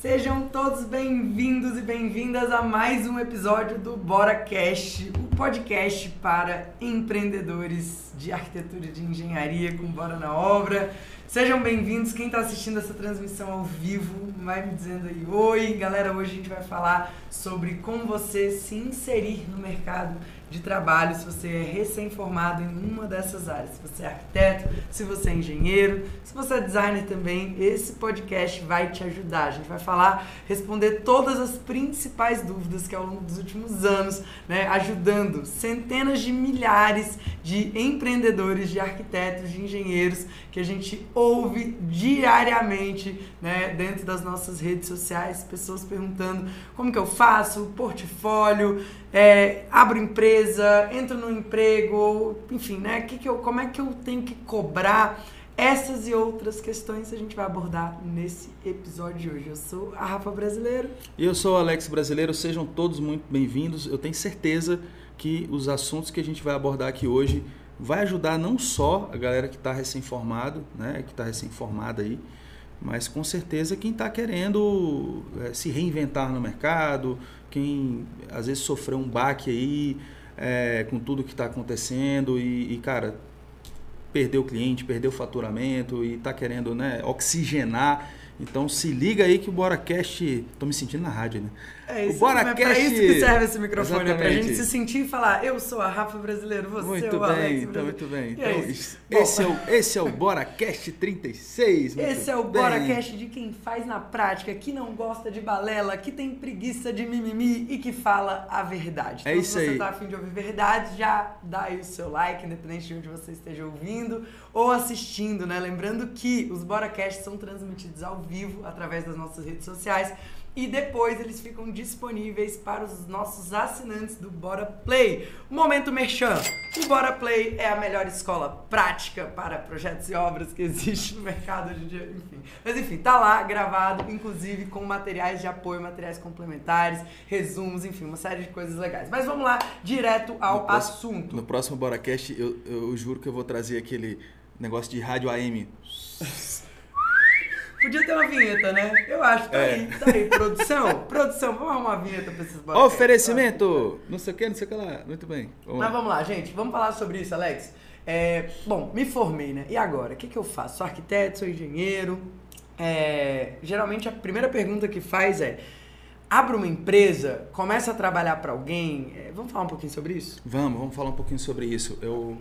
Sejam todos bem-vindos e bem-vindas a mais um episódio do Bora Cast, o podcast para empreendedores de arquitetura e de engenharia com Bora na Obra. Sejam bem-vindos, quem está assistindo essa transmissão ao vivo, vai me dizendo aí oi. Galera, hoje a gente vai falar sobre como você se inserir no mercado de trabalho, se você é recém-formado em uma dessas áreas, se você é arquiteto, se você é engenheiro, se você é designer também, esse podcast vai te ajudar. A gente vai falar, responder todas as principais dúvidas que ao longo dos últimos anos, né, ajudando centenas de milhares de empreendedores, de arquitetos, de engenheiros que a gente ouve diariamente, né, dentro das nossas redes sociais, pessoas perguntando como que eu faço, portfólio, é, abro empresa, entro no emprego, enfim, né? Que que eu, como é que eu tenho que cobrar? Essas e outras questões a gente vai abordar nesse episódio de hoje. Eu sou a Rafa Brasileiro. E eu sou o Alex Brasileiro. Sejam todos muito bem-vindos. Eu tenho certeza que os assuntos que a gente vai abordar aqui hoje vai ajudar não só a galera que está recém-formado, né, que está recém-formada aí, mas com certeza quem está querendo é, se reinventar no mercado, quem às vezes sofreu um baque aí é, com tudo que está acontecendo e, e, cara, perdeu o cliente, perdeu o faturamento e está querendo né, oxigenar então se liga aí que o BoraCast. Tô me sentindo na rádio, né? É isso, o BoraCast... é pra isso que serve esse microfone, Exatamente. é pra gente se sentir e falar, eu sou a Rafa Brasileiro, você muito é o bem, Alex então, Muito bem, então, é esse, é o, esse é o BoraCast 36. Esse é o bem. BoraCast de quem faz na prática, que não gosta de balela, que tem preguiça de mimimi e que fala a verdade. É então, é isso se você aí. tá afim de ouvir verdade, já dá aí o seu like, independente de onde você esteja ouvindo ou assistindo, né? Lembrando que os BoraCasts são transmitidos ao vivo através das nossas redes sociais e depois eles ficam disponíveis para os nossos assinantes do Bora Play. Momento Merchan. O Bora Play é a melhor escola prática para projetos e obras que existe no mercado hoje em dia, enfim. Mas enfim, tá lá gravado, inclusive com materiais de apoio, materiais complementares, resumos, enfim, uma série de coisas legais. Mas vamos lá, direto ao no assunto. Próximo, no próximo BoraCast eu, eu juro que eu vou trazer aquele negócio de rádio AM. Podia ter uma vinheta, né? Eu acho. Tá é. aí, tá aí. Produção, produção, vamos arrumar uma vinheta pra esses boletos. Oferecimento! Não sei o que, não sei o que lá. Muito bem. Vamos Mas lá. vamos lá, gente. Vamos falar sobre isso, Alex. É, bom, me formei, né? E agora? O que, que eu faço? Sou arquiteto, sou engenheiro. É, geralmente a primeira pergunta que faz é: abre uma empresa, começa a trabalhar para alguém. É, vamos falar um pouquinho sobre isso? Vamos, vamos falar um pouquinho sobre isso. Eu,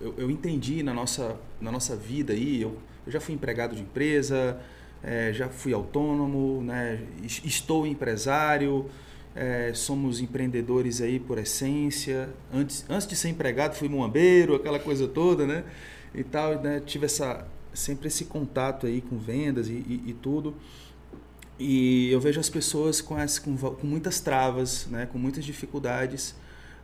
eu, eu entendi na nossa, na nossa vida aí, eu eu já fui empregado de empresa, é, já fui autônomo, né? estou empresário, é, somos empreendedores aí por essência. Antes, antes de ser empregado, fui muambeiro, aquela coisa toda, né? E tal, né? tive essa, sempre esse contato aí com vendas e, e, e tudo. E eu vejo as pessoas com, as, com, com muitas travas, né? com muitas dificuldades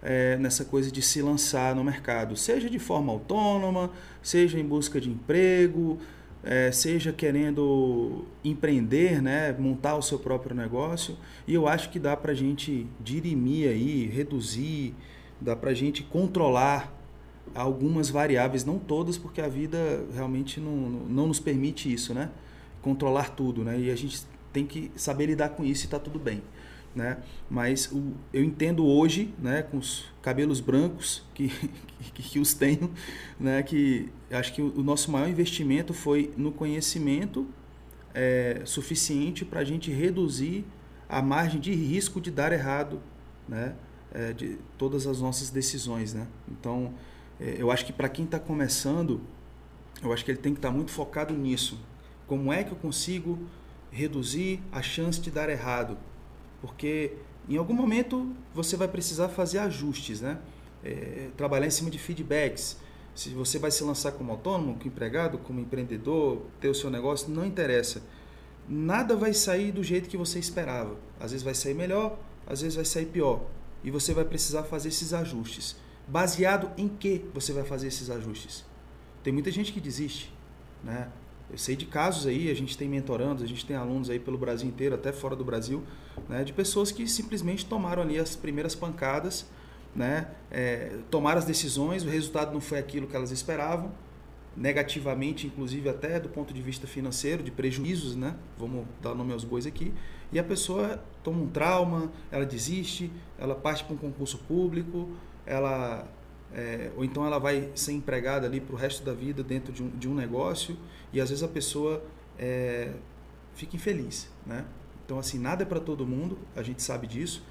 é, nessa coisa de se lançar no mercado, seja de forma autônoma, seja em busca de emprego, é, seja querendo empreender, né, montar o seu próprio negócio. E eu acho que dá para a gente dirimir aí, reduzir, dá para a gente controlar algumas variáveis, não todas, porque a vida realmente não, não nos permite isso, né? Controlar tudo, né? E a gente tem que saber lidar com isso e está tudo bem né? Mas o, eu entendo hoje, né, com os cabelos brancos que, que, que os tenho, né, que acho que o, nosso maior investimento foi no conhecimento é, suficiente para a gente reduzir a margem de risco de dar errado, né, é, de todas as nossas decisões, né? Então, é, eu acho que para quem está começando, eu acho que ele tem que estar tá muito focado nisso. Como é que eu consigo reduzir a chance de dar errado? Porque em algum momento você vai precisar fazer ajustes, né? É, trabalhar em cima de feedbacks. Se você vai se lançar como autônomo, como empregado, como empreendedor, ter o seu negócio, não interessa. Nada vai sair do jeito que você esperava. Às vezes vai sair melhor, às vezes vai sair pior. E você vai precisar fazer esses ajustes. Baseado em que você vai fazer esses ajustes? Tem muita gente que desiste, né? Eu sei de casos aí, a gente tem mentorandos, a gente tem alunos aí pelo Brasil inteiro, até fora do Brasil, né, de pessoas que simplesmente tomaram ali as primeiras pancadas, né, é, tomaram as decisões, o resultado não foi aquilo que elas esperavam, negativamente, inclusive até do ponto de vista financeiro, de prejuízos, né? Vamos dar nome aos bois aqui. E a pessoa toma um trauma, ela desiste, ela parte para um concurso público, ela é, ou então ela vai ser empregada ali para o resto da vida dentro de um, de um negócio e às vezes a pessoa é, fica infeliz, né? Então assim nada é para todo mundo, a gente sabe disso.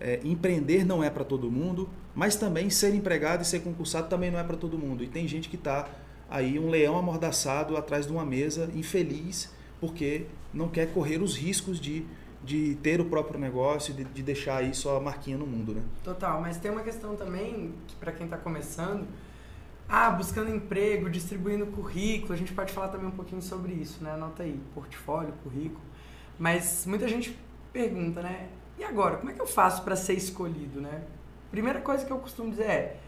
É, empreender não é para todo mundo, mas também ser empregado e ser concursado também não é para todo mundo. E tem gente que está aí um leão amordaçado atrás de uma mesa, infeliz, porque não quer correr os riscos de, de ter o próprio negócio, de, de deixar aí sua marquinha no mundo, né? Total, mas tem uma questão também que para quem está começando, ah, buscando emprego, distribuindo currículo, a gente pode falar também um pouquinho sobre isso, né? Anota aí, portfólio, currículo. Mas muita gente pergunta, né? E agora, como é que eu faço para ser escolhido, né? Primeira coisa que eu costumo dizer é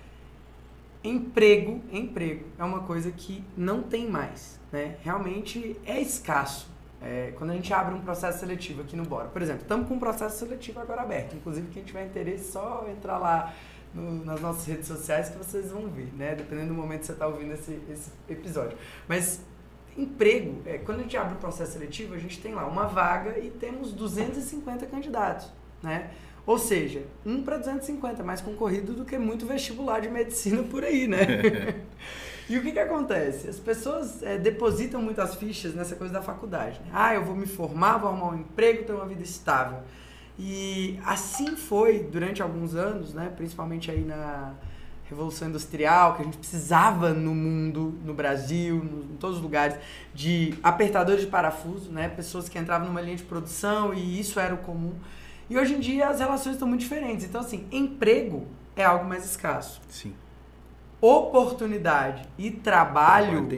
emprego, emprego é uma coisa que não tem mais, né? Realmente é escasso. É, quando a gente abre um processo seletivo aqui no Bora, por exemplo, estamos com um processo seletivo agora aberto. Inclusive, quem tiver interesse, só entrar lá no, nas nossas redes sociais que vocês vão ver, né? Dependendo do momento que você está ouvindo esse, esse episódio. Mas emprego, é, quando a gente abre o processo seletivo, a gente tem lá uma vaga e temos 250 candidatos, né? Ou seja, 1 para 250, mais concorrido do que muito vestibular de medicina por aí, né? e o que, que acontece? As pessoas é, depositam muitas fichas nessa coisa da faculdade. Né? Ah, eu vou me formar, vou arrumar um emprego, ter uma vida estável. E assim foi durante alguns anos, né? principalmente aí na Revolução Industrial, que a gente precisava no mundo, no Brasil, no, em todos os lugares, de apertadores de parafuso, né? pessoas que entravam numa linha de produção e isso era o comum. E hoje em dia as relações estão muito diferentes. Então, assim, emprego é algo mais escasso. Sim. Oportunidade e trabalho,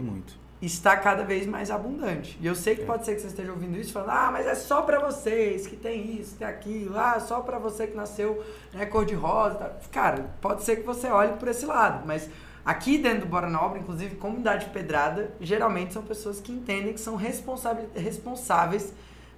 está cada vez mais abundante. E eu sei que é. pode ser que você esteja ouvindo isso falando, ah, mas é só para vocês que tem isso, tem aquilo, ah, só para você que nasceu né, cor-de-rosa. Tá. Cara, pode ser que você olhe por esse lado, mas aqui dentro do Bora Nobre, inclusive, comunidade pedrada, geralmente são pessoas que entendem que são responsáveis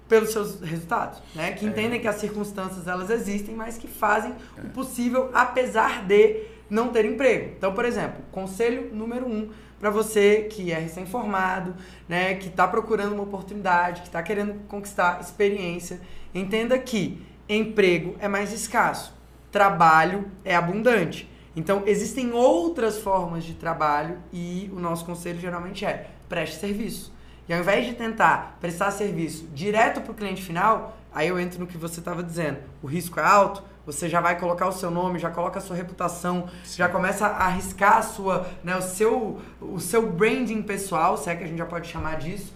pelos seus resultados, né? Que é. entendem que as circunstâncias elas existem, mas que fazem é. o possível apesar de não ter emprego. Então, por exemplo, conselho número um para você que é recém-formado, né? Que está procurando uma oportunidade, que está querendo conquistar experiência, entenda que emprego é mais escasso, trabalho é abundante. Então, existem outras formas de trabalho e o nosso conselho geralmente é preste serviço. E ao invés de tentar prestar serviço direto para o cliente final, aí eu entro no que você estava dizendo. O risco é alto, você já vai colocar o seu nome, já coloca a sua reputação, Sim. já começa a arriscar a sua, né, o, seu, o seu branding pessoal, se é que a gente já pode chamar disso.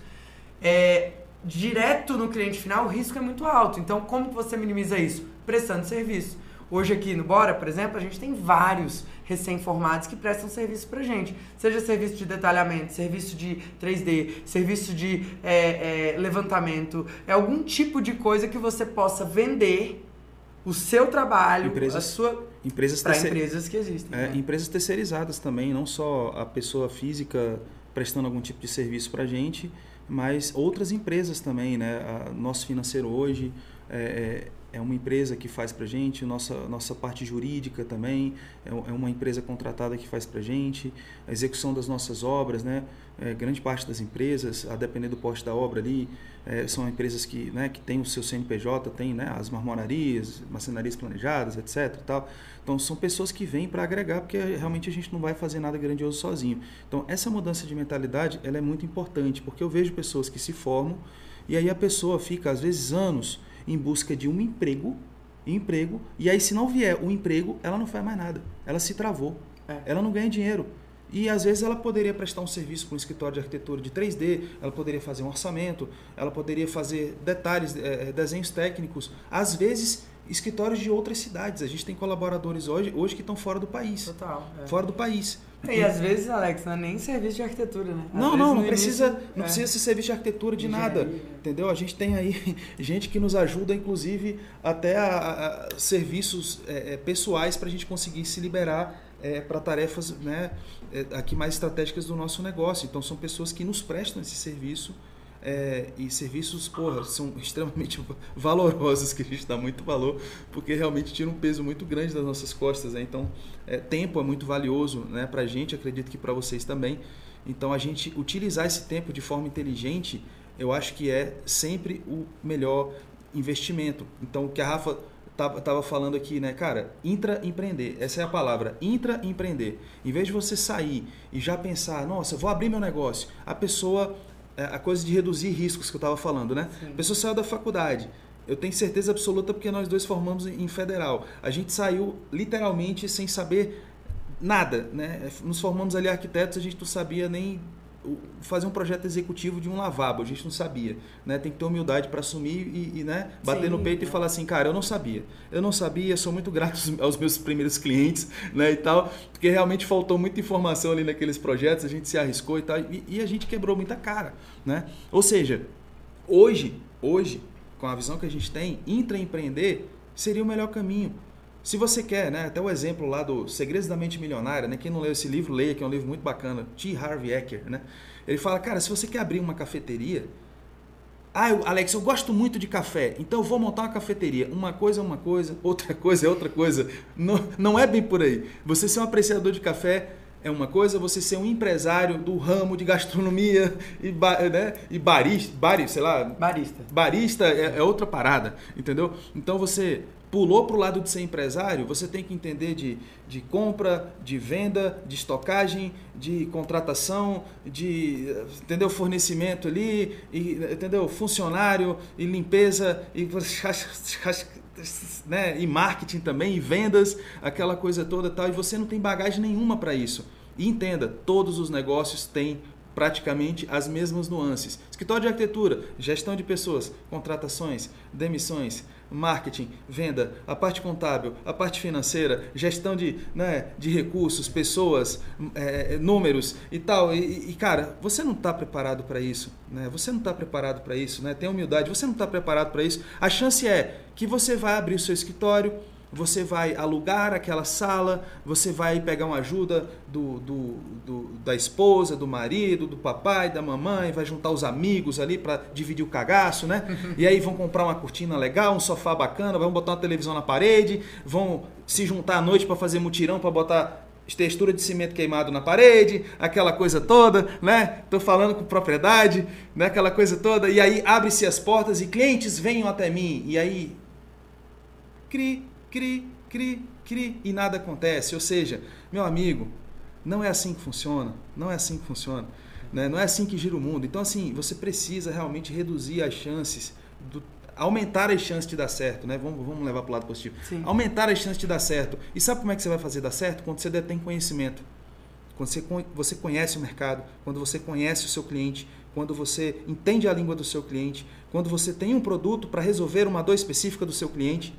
É, direto no cliente final, o risco é muito alto. Então, como você minimiza isso? Prestando serviço. Hoje aqui no Bora, por exemplo, a gente tem vários recém-formados que prestam serviço pra gente. Seja serviço de detalhamento, serviço de 3D, serviço de é, é, levantamento, é algum tipo de coisa que você possa vender o seu trabalho, empresas, a sua empresas para empresas que existem. É, né? Empresas terceirizadas também, não só a pessoa física prestando algum tipo de serviço para a gente, mas outras empresas também, né? A, nosso financeiro hoje é, é uma empresa que faz para gente, nossa, nossa parte jurídica também é, é uma empresa contratada que faz para gente, a execução das nossas obras, né? É, grande parte das empresas, a depender do poste da obra ali, é, são empresas que, né, que têm o seu CNPJ, tem né, as marmorarias, macenarias planejadas, etc. Tal. Então são pessoas que vêm para agregar, porque realmente a gente não vai fazer nada grandioso sozinho. Então essa mudança de mentalidade ela é muito importante, porque eu vejo pessoas que se formam e aí a pessoa fica às vezes anos em busca de um emprego, emprego, e aí se não vier o um emprego, ela não faz mais nada. Ela se travou. É. Ela não ganha dinheiro. E às vezes ela poderia prestar um serviço para um escritório de arquitetura de 3D, ela poderia fazer um orçamento, ela poderia fazer detalhes, é, desenhos técnicos. Às vezes, escritórios de outras cidades. A gente tem colaboradores hoje, hoje que estão fora do país. Total. É. Fora do país. E às vezes, Alex, não é nem serviço de arquitetura, né? Às não, não, não precisa, início, não é. precisa ser serviço de arquitetura de nada, né? entendeu? A gente tem aí gente que nos ajuda, inclusive, até a, a serviços é, é pessoais para a gente conseguir se liberar é, para tarefas né, é, aqui mais estratégicas do nosso negócio. Então, são pessoas que nos prestam esse serviço é, e serviços, porra, são extremamente valorosos, que a gente dá muito valor, porque realmente tira um peso muito grande das nossas costas. Né? Então, é, tempo é muito valioso né, para a gente, acredito que para vocês também. Então a gente utilizar esse tempo de forma inteligente, eu acho que é sempre o melhor investimento. Então o que a Rafa estava falando aqui, né, cara, intraempreender, essa é a palavra, intraempreender. Em vez de você sair e já pensar, nossa, vou abrir meu negócio, a pessoa, a coisa de reduzir riscos que eu estava falando, né? Sim. A pessoa saiu da faculdade, eu tenho certeza absoluta porque nós dois formamos em federal. A gente saiu literalmente sem saber nada, né? Nos formamos ali arquitetos, a gente não sabia nem fazer um projeto executivo de um lavabo, a gente não sabia, né? Tem que ter humildade para assumir e, e, né, bater Sim, no peito é. e falar assim, cara, eu não sabia, eu não sabia, sou muito grato aos meus primeiros clientes, né, e tal, porque realmente faltou muita informação ali naqueles projetos, a gente se arriscou e tal, e, e a gente quebrou muita cara, né? Ou seja, hoje, hoje, com a visão que a gente tem, intraempreender seria o melhor caminho. Se você quer, né, até o exemplo lá do Segredos da Mente Milionária, né, quem não leu esse livro, leia, que é um livro muito bacana, T. Harvey Eker, né? Ele fala, cara, se você quer abrir uma cafeteria, ah, eu, Alex, eu gosto muito de café, então eu vou montar uma cafeteria. Uma coisa é uma coisa, outra coisa é outra coisa. Não, não é bem por aí. Você ser um apreciador de café é uma coisa, você ser um empresário do ramo de gastronomia e, né, e barista, bar, sei lá, barista, barista é, é outra parada, entendeu? Então você pulou para o lado de ser empresário, você tem que entender de, de compra, de venda, de estocagem, de contratação, de entendeu fornecimento ali, e, entendeu funcionário e limpeza e né, e marketing também e vendas, aquela coisa toda tal. E você não tem bagagem nenhuma para isso. E entenda, todos os negócios têm praticamente as mesmas nuances. Escritório de arquitetura, gestão de pessoas, contratações, demissões, marketing, venda, a parte contábil, a parte financeira, gestão de, né, de recursos, pessoas, é, números e tal. E, e cara, você não está preparado para isso. Né? Você não está preparado para isso. Né? Tem humildade, você não está preparado para isso. A chance é que você vai abrir o seu escritório você vai alugar aquela sala, você vai pegar uma ajuda do, do, do, da esposa, do marido, do papai, da mamãe, vai juntar os amigos ali para dividir o cagaço, né? E aí vão comprar uma cortina legal, um sofá bacana, vão botar uma televisão na parede, vão se juntar à noite para fazer mutirão, para botar textura de cimento queimado na parede, aquela coisa toda, né? Tô falando com propriedade, né? Aquela coisa toda. E aí abre-se as portas e clientes venham até mim. E aí cri cri, cri, cri e nada acontece. Ou seja, meu amigo, não é assim que funciona. Não é assim que funciona. Né? Não é assim que gira o mundo. Então, assim, você precisa realmente reduzir as chances, do, aumentar as chances de dar certo. Né? Vamos, vamos levar para o lado positivo. Sim. Aumentar as chances de dar certo. E sabe como é que você vai fazer dar certo? Quando você detém conhecimento. Quando você, você conhece o mercado, quando você conhece o seu cliente, quando você entende a língua do seu cliente, quando você tem um produto para resolver uma dor específica do seu cliente.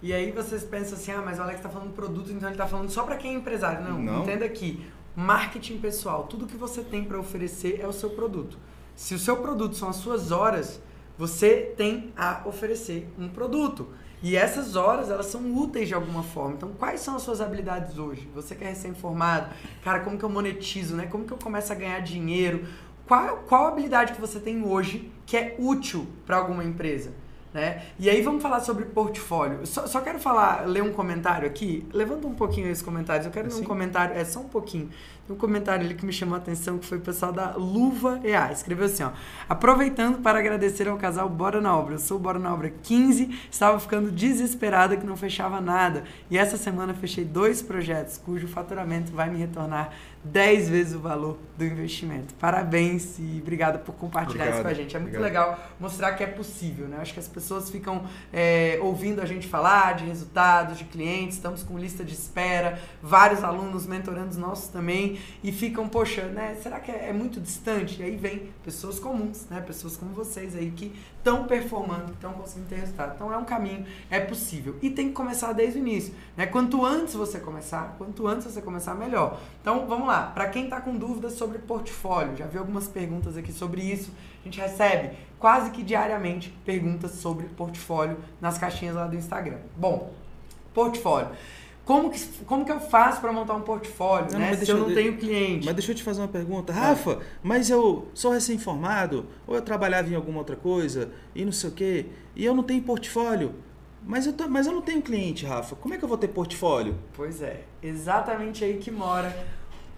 E aí vocês pensam assim, ah, mas o Alex está falando produto, então ele está falando só para quem é empresário. Não, Não, entenda que marketing pessoal, tudo que você tem para oferecer é o seu produto. Se o seu produto são as suas horas, você tem a oferecer um produto. E essas horas, elas são úteis de alguma forma. Então, quais são as suas habilidades hoje? Você que é recém-formado, cara, como que eu monetizo, né? Como que eu começo a ganhar dinheiro? Qual, qual habilidade que você tem hoje que é útil para alguma empresa? Né? E aí vamos falar sobre portfólio. Só, só, quero falar, ler um comentário aqui. Levanta um pouquinho esses comentários. Eu quero assim? ler um comentário, é só um pouquinho. Um comentário ali que me chamou a atenção, que foi o pessoal da Luva EA. Escreveu assim, ó. Aproveitando para agradecer ao casal Bora na Obra. Eu sou Bora na Obra 15, estava ficando desesperada que não fechava nada. E essa semana fechei dois projetos, cujo faturamento vai me retornar 10 vezes o valor do investimento. Parabéns e obrigado por compartilhar obrigado, isso com a gente. É muito obrigado. legal mostrar que é possível, né? Acho que as pessoas ficam é, ouvindo a gente falar de resultados, de clientes, estamos com lista de espera, vários alunos mentorando nossos também e ficam, poxa, né? Será que é, é muito distante? E aí vem pessoas comuns, né? Pessoas como vocês aí que estão performando, estão conseguindo ter resultado. Então é um caminho, é possível. E tem que começar desde o início. Né? Quanto antes você começar, quanto antes você começar, melhor. Então vamos lá, para quem está com dúvidas sobre portfólio, já vi algumas perguntas aqui sobre isso. A gente recebe quase que diariamente perguntas sobre portfólio nas caixinhas lá do Instagram. Bom, portfólio. Como que, como que eu faço para montar um portfólio, não, né? Se eu não tenho cliente. Mas deixa eu te fazer uma pergunta. Rafa, mas eu sou recém-formado, ou eu trabalhava em alguma outra coisa, e não sei o quê, e eu não tenho portfólio. Mas eu, tô, mas eu não tenho cliente, Rafa. Como é que eu vou ter portfólio? Pois é, exatamente aí que mora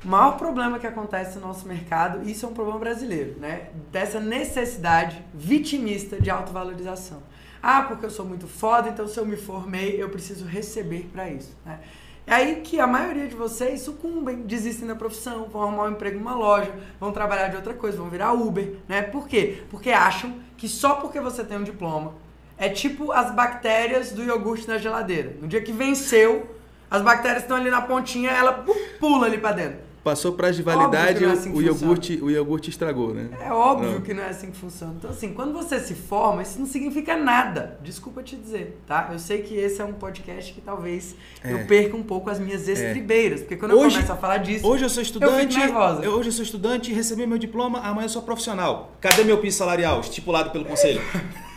O maior problema que acontece no nosso mercado, isso é um problema brasileiro, né? Dessa necessidade vitimista de autovalorização. Ah, porque eu sou muito foda, então se eu me formei, eu preciso receber para isso, né? É aí que a maioria de vocês sucumbem, desistem da profissão, vão arrumar um emprego numa loja, vão trabalhar de outra coisa, vão virar Uber, né? Por quê? Porque acham que só porque você tem um diploma é tipo as bactérias do iogurte na geladeira. No dia que venceu, as bactérias estão ali na pontinha, ela pula ali para dentro. Passou prazo de validade, é assim o, iogurte, o iogurte estragou, né? É óbvio não. que não é assim que funciona. Então, assim, quando você se forma, isso não significa nada. Desculpa te dizer, tá? Eu sei que esse é um podcast que talvez é. eu perca um pouco as minhas é. estribeiras. Porque quando hoje, eu começo a falar disso. Hoje eu sou estudante. Eu, eu hoje eu sou estudante, recebi meu diploma, amanhã eu sou profissional. Cadê meu piso salarial? Estipulado pelo conselho.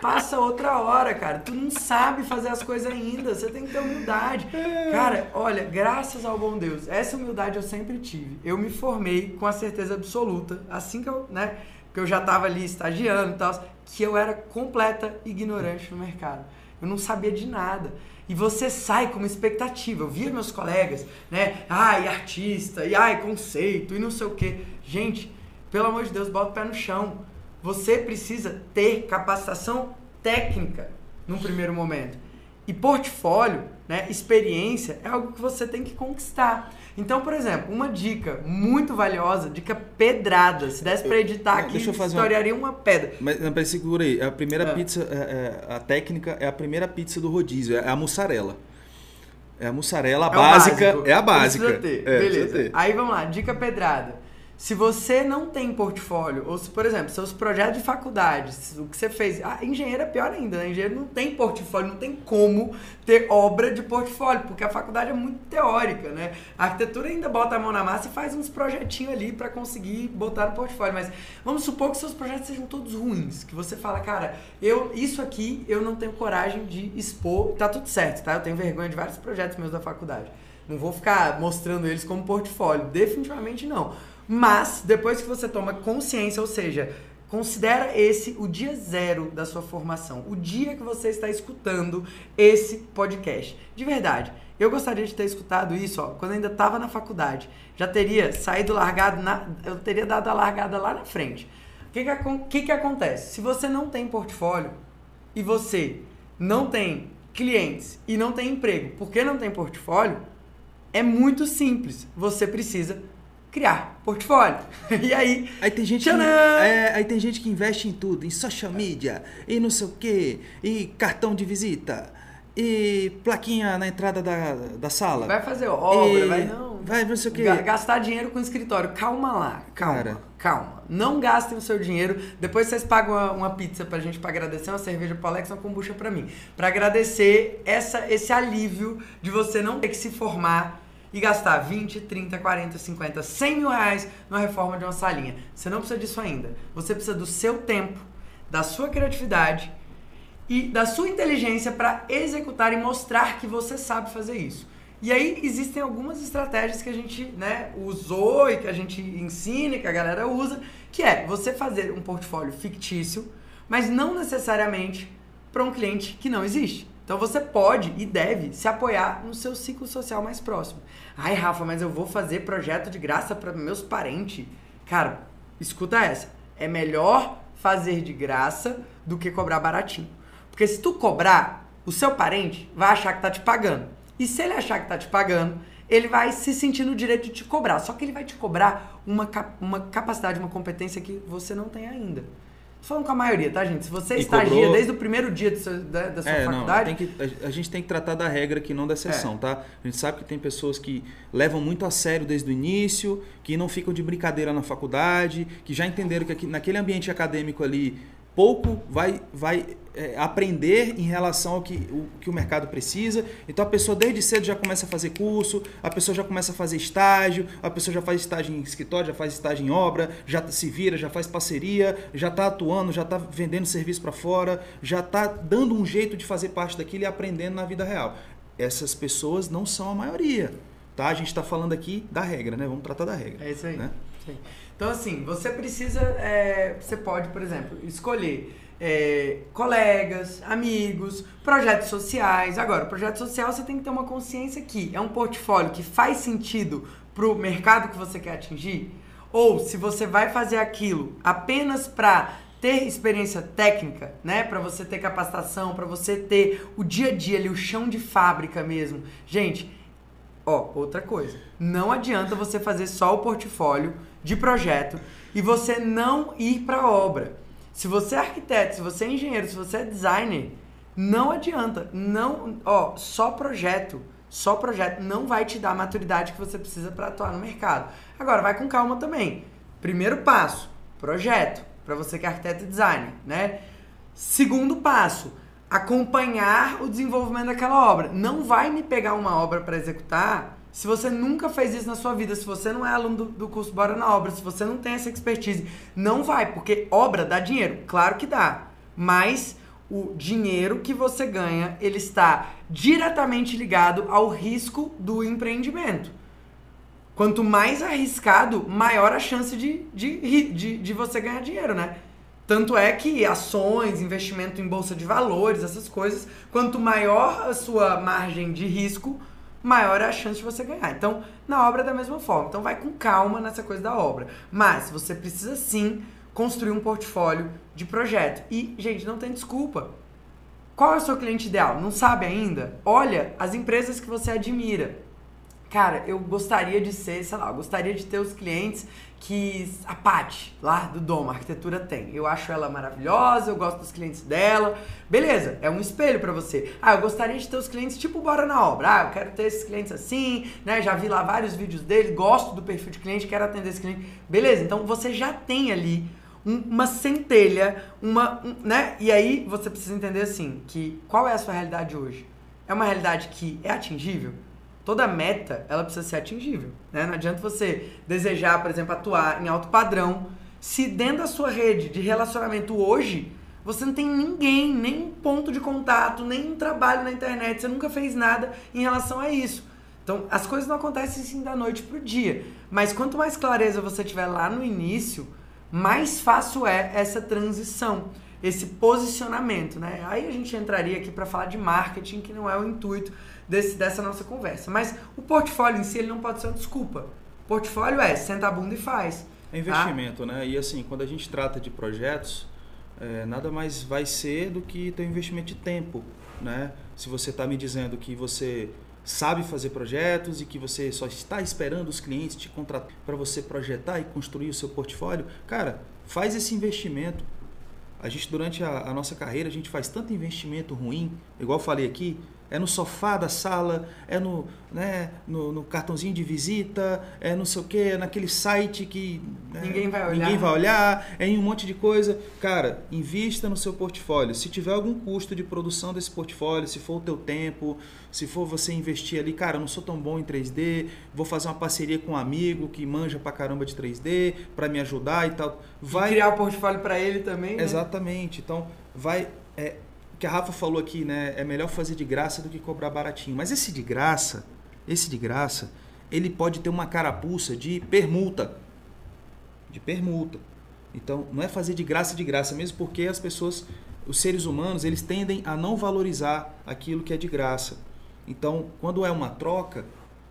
Passa outra hora, cara. Tu não sabe fazer as coisas ainda. Você tem que ter humildade. Cara, olha, graças ao bom Deus, essa humildade eu sempre tive. Eu me formei com a certeza absoluta, assim que eu, né, que eu já tava ali estagiando e tal, que eu era completa ignorante no mercado. Eu não sabia de nada. E você sai com uma expectativa. Eu via meus colegas, né? Ai, artista, e ai, conceito, e não sei o quê. Gente, pelo amor de Deus, bota o pé no chão. Você precisa ter capacitação técnica num primeiro momento. E portfólio, né, experiência, é algo que você tem que conquistar. Então, por exemplo, uma dica muito valiosa, dica pedrada. Se desse para editar aqui, deixa eu fazer historiaria uma... uma pedra. Mas não, segura aí. A primeira é. pizza, é, é, a técnica é a primeira pizza do rodízio, é a mussarela. É a mussarela, a é básica. É a básica. Precisa ter. É, Beleza. Precisa ter. Aí vamos lá, dica pedrada. Se você não tem portfólio, ou se, por exemplo, seus projetos de faculdade, o que você fez. Ah, engenheiro é pior ainda, né? Engenheiro não tem portfólio, não tem como ter obra de portfólio, porque a faculdade é muito teórica, né? A arquitetura ainda bota a mão na massa e faz uns projetinhos ali para conseguir botar no portfólio. Mas vamos supor que seus projetos sejam todos ruins, que você fala, cara, eu isso aqui eu não tenho coragem de expor, tá tudo certo, tá? Eu tenho vergonha de vários projetos meus da faculdade. Não vou ficar mostrando eles como portfólio, definitivamente não. Mas, depois que você toma consciência, ou seja, considera esse o dia zero da sua formação, o dia que você está escutando esse podcast. De verdade, eu gostaria de ter escutado isso ó, quando ainda estava na faculdade. Já teria saído largado, na, eu teria dado a largada lá na frente. O que, que, que, que acontece? Se você não tem portfólio e você não tem clientes e não tem emprego, porque não tem portfólio, é muito simples. Você precisa criar portfólio. e aí. Aí tem gente que, é, aí tem gente que investe em tudo, em social media, e não sei o quê, e cartão de visita, e plaquinha na entrada da, da sala. Vai fazer obra, e, vai não. Vai não sei o quê. Gastar dinheiro com o escritório. Calma lá, calma. Cara. Calma. Não gastem o seu dinheiro. Depois vocês pagam uma, uma pizza pra gente pra agradecer, uma cerveja pro Alex, uma kombucha pra mim. Pra agradecer essa, esse alívio de você não ter que se formar e gastar 20, 30, 40, 50, 100 mil reais numa reforma de uma salinha. Você não precisa disso ainda. Você precisa do seu tempo, da sua criatividade e da sua inteligência para executar e mostrar que você sabe fazer isso. E aí existem algumas estratégias que a gente né, usou e que a gente ensina, que a galera usa, que é você fazer um portfólio fictício, mas não necessariamente para um cliente que não existe. Então você pode e deve se apoiar no seu ciclo social mais próximo. Ai, Rafa, mas eu vou fazer projeto de graça para meus parentes. Cara, escuta essa. É melhor fazer de graça do que cobrar baratinho. Porque se tu cobrar, o seu parente vai achar que tá te pagando. E se ele achar que tá te pagando, ele vai se sentir no direito de te cobrar. Só que ele vai te cobrar uma, uma capacidade, uma competência que você não tem ainda. Tô falando com a maioria, tá, gente? Se você e estagia cobrou... desde o primeiro dia seu, da, da, sua é, faculdade. Não, que, a, a, gente tem que tratar da regra que não da exceção, é. tá? A gente sabe que tem pessoas que levam muito a sério desde o início, que não ficam de brincadeira na faculdade, que já entenderam que aqui, naquele ambiente acadêmico ali pouco vai, vai é, aprender em relação ao que o, que o mercado precisa. Então a pessoa desde cedo já começa a fazer curso, a pessoa já começa a fazer estágio, a pessoa já faz estágio em escritório, já faz estágio em obra, já se vira, já faz parceria, já está atuando, já está vendendo serviço para fora, já está dando um jeito de fazer parte daquilo e aprendendo na vida real. Essas pessoas não são a maioria. Tá? A gente está falando aqui da regra, né? Vamos tratar da regra. É isso aí. Né? Sim. Então, assim, você precisa. É, você pode, por exemplo, escolher é, colegas, amigos, projetos sociais. Agora, projeto social você tem que ter uma consciência que é um portfólio que faz sentido pro mercado que você quer atingir, ou se você vai fazer aquilo apenas para ter experiência técnica, né, para você ter capacitação, para você ter o dia a dia ali, o chão de fábrica mesmo. Gente, ó, outra coisa. Não adianta você fazer só o portfólio de projeto e você não ir para obra. Se você é arquiteto, se você é engenheiro, se você é designer, não adianta. Não, ó, só projeto, só projeto não vai te dar a maturidade que você precisa para atuar no mercado. Agora, vai com calma também. Primeiro passo, projeto, para você que é arquiteto e designer, né? Segundo passo, acompanhar o desenvolvimento daquela obra. Não vai me pegar uma obra para executar se você nunca fez isso na sua vida, se você não é aluno do, do, curso Bora na Obra, se você não tem essa expertise, não vai, porque obra dá dinheiro. Claro que dá. Mas o dinheiro que você ganha, ele está diretamente ligado ao risco do empreendimento. Quanto mais arriscado, maior a chance de, de, de, de você ganhar dinheiro, né? Tanto é que ações, investimento em bolsa de valores, essas coisas, quanto maior a sua margem de risco, maior é a chance de você ganhar. Então, na obra é da mesma forma. Então, vai com calma nessa coisa da obra. Mas você precisa sim construir um portfólio de projeto. E, gente, não tem desculpa. Qual é o seu cliente ideal? Não sabe ainda? Olha as empresas que você admira. Cara, eu gostaria de ser, sei lá, eu gostaria de ter os clientes que a Paty, lá do Dom Arquitetura, tem. Eu acho ela maravilhosa, eu gosto dos clientes dela. Beleza, é um espelho para você. Ah, eu gostaria de ter os clientes tipo Bora na Obra. Ah, eu quero ter esses clientes assim, né? Já vi lá vários vídeos dele, gosto do perfil de cliente, quero atender esse cliente. Beleza, então você já tem ali um, uma centelha, uma, um, né? E aí você precisa entender assim, que qual é a sua realidade hoje? É uma realidade que é atingível? Toda meta ela precisa ser atingível. Né? Não adianta você desejar, por exemplo, atuar em alto padrão se dentro da sua rede de relacionamento hoje você não tem ninguém, nem ponto de contato, nem um trabalho na internet, você nunca fez nada em relação a isso. Então, as coisas não acontecem assim da noite pro dia. Mas quanto mais clareza você tiver lá no início, mais fácil é essa transição, esse posicionamento, né? Aí a gente entraria aqui para falar de marketing, que não é o intuito desse, dessa nossa conversa. Mas o portfólio em si ele não pode ser uma desculpa. Portfólio é senta a bunda e faz. É investimento, tá? né? E assim, quando a gente trata de projetos, é, nada mais vai ser do que ter um investimento de tempo, né? Se você está me dizendo que você sabe fazer projetos e que você só está esperando os clientes te contratar para você projetar e construir o seu portfólio, cara, faz esse investimento. A gente durante a, a nossa carreira a gente faz tanto investimento ruim, igual eu falei aqui, é no sofá da sala, é no, né, no, no cartãozinho de visita, é não sei o que, é naquele site que né, ninguém, vai olhar. ninguém vai olhar, é em um monte de coisa. Cara, invista no seu portfólio. Se tiver algum custo de produção desse portfólio, se for o teu tempo, se for você investir ali, cara, eu não sou tão bom em 3D, vou fazer uma parceria com um amigo que manja pra caramba de 3D para me ajudar e tal. Vai e criar o portfólio para ele também, né? Exatamente. Então, vai é, que a Rafa falou aqui, né? É melhor fazer de graça do que cobrar baratinho. Mas esse de graça, esse de graça, ele pode ter uma carapuça de permuta. De permuta. Então, não é fazer de graça de graça, mesmo porque as pessoas, os seres humanos, eles tendem a não valorizar aquilo que é de graça. Então, quando é uma troca,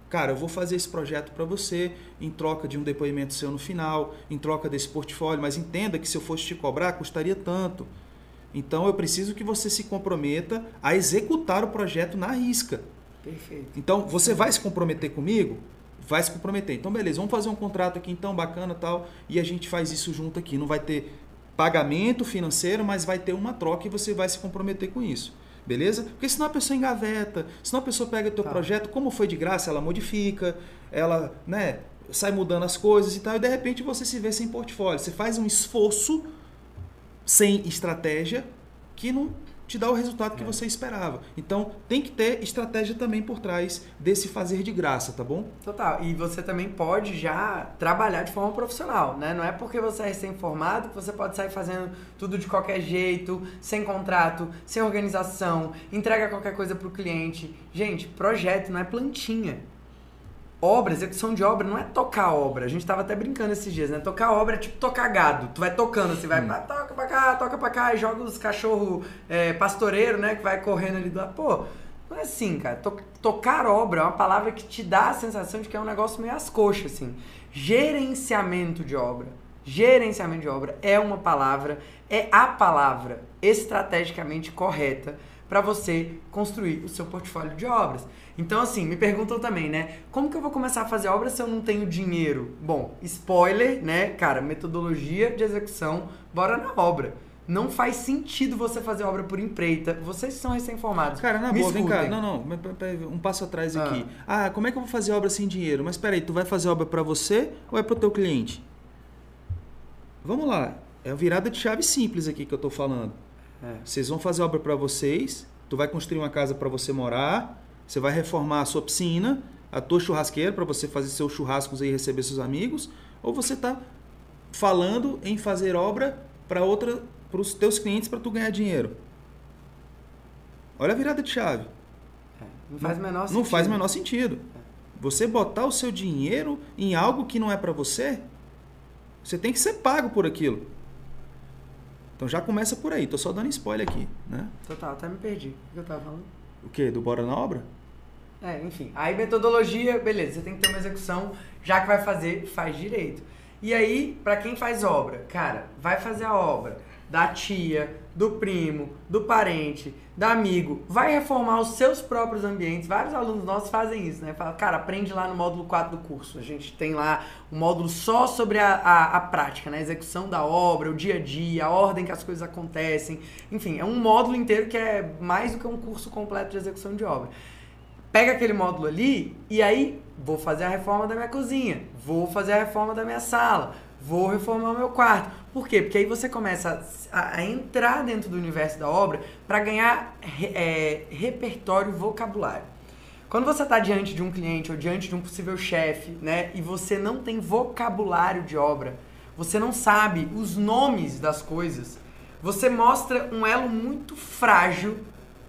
cara, eu vou fazer esse projeto para você em troca de um depoimento seu no final, em troca desse portfólio, mas entenda que se eu fosse te cobrar, custaria tanto. Então eu preciso que você se comprometa a executar o projeto na risca. Perfeito. Então você vai se comprometer comigo? Vai se comprometer. Então beleza, vamos fazer um contrato aqui então bacana tal e a gente faz isso junto aqui. Não vai ter pagamento financeiro, mas vai ter uma troca e você vai se comprometer com isso. Beleza? Porque senão a pessoa engaveta, senão a pessoa pega o teu tá. projeto, como foi de graça, ela modifica, ela, né, sai mudando as coisas e tal, e de repente você se vê sem portfólio. Você faz um esforço sem estratégia que não te dá o resultado que é. você esperava. Então, tem que ter estratégia também por trás desse fazer de graça, tá bom? Total. E você também pode já trabalhar de forma profissional, né? Não é porque você é recém-formado que você pode sair fazendo tudo de qualquer jeito, sem contrato, sem organização, entrega qualquer coisa pro cliente. Gente, projeto não é plantinha obra, execução de obra não é tocar obra. A gente tava até brincando esses dias, né? Tocar obra é tipo tocar gado. Tu vai tocando, você vai, hum. toca pra cá, toca pra cá, e joga os cachorro é, pastoreiro, né? Que vai correndo ali do lado. Pô, Não é assim, cara. To tocar obra é uma palavra que te dá a sensação de que é um negócio meio às coxas, assim. Gerenciamento de obra. Gerenciamento de obra é uma palavra, é a palavra estrategicamente correta para você construir o seu portfólio de obras. Então, assim, me perguntam também, né? Como que eu vou começar a fazer obra se eu não tenho dinheiro? Bom, spoiler, né? Cara, metodologia de execução, bora na obra. Não faz sentido você fazer obra por empreita. Vocês são recém-formados. Cara, na Me boa, vem cá. escutem. Não, não, um passo atrás aqui. Ah. como é que eu vou fazer obra sem dinheiro? Mas peraí, tu vai fazer obra para você ou é para o teu cliente? Vamos lá. É a virada de chave simples aqui que eu tô falando. É. Vocês vão fazer obra para vocês, tu vai construir uma casa para você morar, você vai reformar a sua piscina, a tua churrasqueira para você fazer seus churrascos e receber seus amigos, ou você tá falando em fazer obra para outra para os teus clientes para tu ganhar dinheiro. Olha a virada de chave. É, Não faz o menor sentido. Não faz menor sentido. Você botar o seu dinheiro em algo que não é para você, você tem que ser pago por aquilo. Então já começa por aí. Tô só dando spoiler aqui, né? Total, até me perdi. O que eu tava falando? O quê? Do Bora na Obra? É, enfim. Aí metodologia, beleza, você tem que ter uma execução, já que vai fazer, faz direito. E aí, pra quem faz obra, cara, vai fazer a obra da tia, do primo, do parente, do amigo, vai reformar os seus próprios ambientes. Vários alunos nossos fazem isso, né? Fala, cara, aprende lá no módulo 4 do curso. A gente tem lá um módulo só sobre a, a, a prática, né? A execução da obra, o dia a dia, a ordem que as coisas acontecem. Enfim, é um módulo inteiro que é mais do que um curso completo de execução de obra pega aquele módulo ali e aí vou fazer a reforma da minha cozinha, vou fazer a reforma da minha sala, vou reformar o meu quarto. Por quê? Porque aí você começa a, a entrar dentro do universo da obra para ganhar é, repertório vocabulário. Quando você está diante de um cliente ou diante de um possível chefe, né, e você não tem vocabulário de obra, você não sabe os nomes das coisas, você mostra um elo muito frágil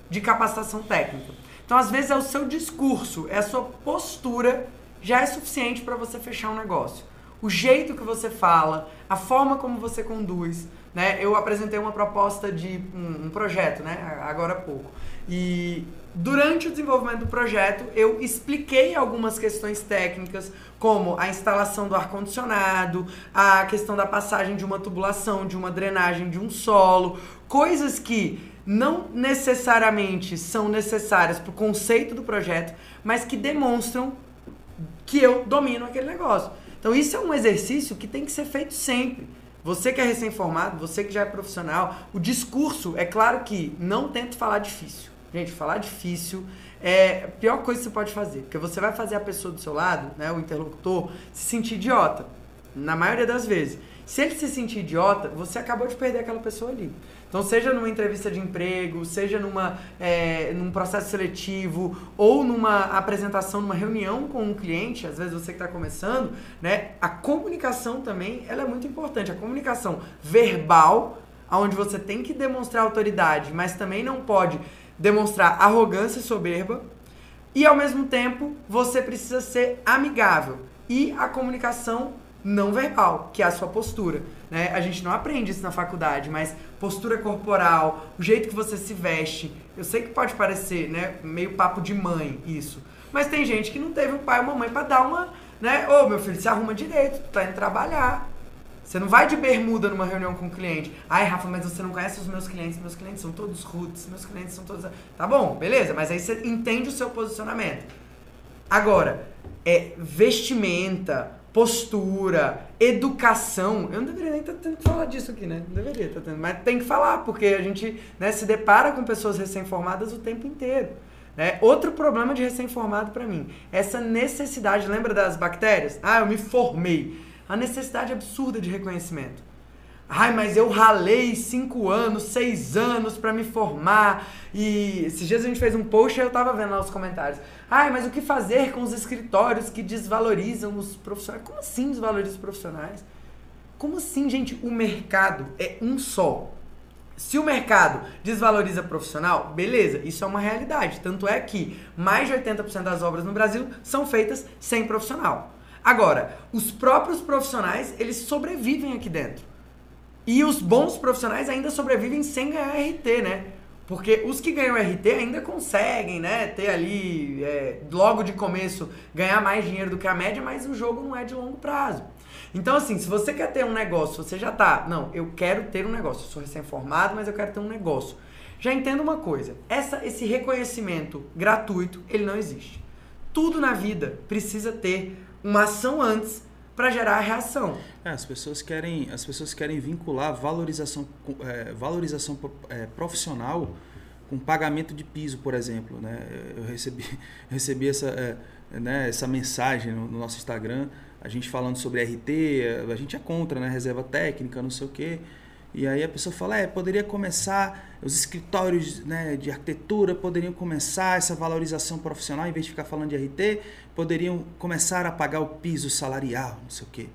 de capacitação técnica. Então, às vezes, é o seu discurso, é a sua postura já é suficiente para você fechar um negócio. O jeito que você fala, a forma como você conduz. Né? Eu apresentei uma proposta de um, um projeto, né? agora há pouco. E durante o desenvolvimento do projeto, eu expliquei algumas questões técnicas, como a instalação do ar-condicionado, a questão da passagem de uma tubulação, de uma drenagem de um solo, coisas que não necessariamente são necessárias para o conceito do projeto, mas que demonstram que eu domino aquele negócio. Então isso é um exercício que tem que ser feito sempre. Você que é recém-formado, você que já é profissional, o discurso, é claro que não tente falar difícil. Gente, falar difícil é a pior coisa que você pode fazer, porque você vai fazer a pessoa do seu lado, né, o interlocutor, se sentir idiota, na maioria das vezes. Se ele se sentir idiota, você acabou de perder aquela pessoa ali. Então, seja numa entrevista de emprego, seja numa, é, num processo seletivo ou numa apresentação, numa reunião com um cliente, às vezes você que está começando, né? A comunicação também ela é muito importante. A comunicação verbal, onde você tem que demonstrar autoridade, mas também não pode demonstrar arrogância e soberba. E ao mesmo tempo, você precisa ser amigável. E a comunicação não verbal, que é a sua postura. Né? A gente não aprende isso na faculdade, mas postura corporal, o jeito que você se veste. Eu sei que pode parecer né, meio papo de mãe isso, mas tem gente que não teve um pai ou uma mãe para dar uma, né? Ô meu filho, se arruma direito, tu tá indo trabalhar. Você não vai de bermuda numa reunião com um cliente. Ai, Rafa, mas você não conhece os meus clientes. Meus clientes são todos roots, meus clientes são todos. Tá bom, beleza, mas aí você entende o seu posicionamento. Agora, é vestimenta, postura, educação. Eu não deveria nem estar tendo que falar disso aqui, né? Não deveria estar tendo, mas tem que falar, porque a gente né, se depara com pessoas recém-formadas o tempo inteiro. Né? Outro problema de recém-formado para mim, essa necessidade, lembra das bactérias? Ah, eu me formei. A necessidade absurda de reconhecimento. Ai, mas eu ralei cinco anos, seis anos para me formar. E esses dias a gente fez um post e eu tava vendo lá os comentários. Ai, mas o que fazer com os escritórios que desvalorizam os profissionais? Como assim desvalorizam os profissionais? Como assim, gente? O mercado é um só. Se o mercado desvaloriza profissional, beleza, isso é uma realidade. Tanto é que mais de 80% das obras no Brasil são feitas sem profissional. Agora, os próprios profissionais, eles sobrevivem aqui dentro. E os bons profissionais ainda sobrevivem sem ganhar RT, né? Porque os que ganham RT ainda conseguem, né, ter ali, é, logo de começo, ganhar mais dinheiro do que a média, mas o jogo não é de longo prazo. Então, assim, se você quer ter um negócio, você já tá, não, eu quero ter um negócio, eu sou recém-formado, mas eu quero ter um negócio. Já entenda uma coisa, essa, esse reconhecimento gratuito, ele não existe. Tudo na vida precisa ter uma ação antes para gerar a reação. É, as pessoas querem, as pessoas querem vincular valorização, é, valorização é, profissional com pagamento de piso, por exemplo. Né? Eu recebi, recebi essa, é, né, essa mensagem no, no, nosso Instagram, a gente falando sobre RT, a gente é contra, né? reserva técnica, não sei o quê. E aí a pessoa fala, é, poderia começar, os escritórios né, de arquitetura poderiam começar essa valorização profissional, em vez de ficar falando de RT, poderiam começar a pagar o piso salarial, não sei o quê.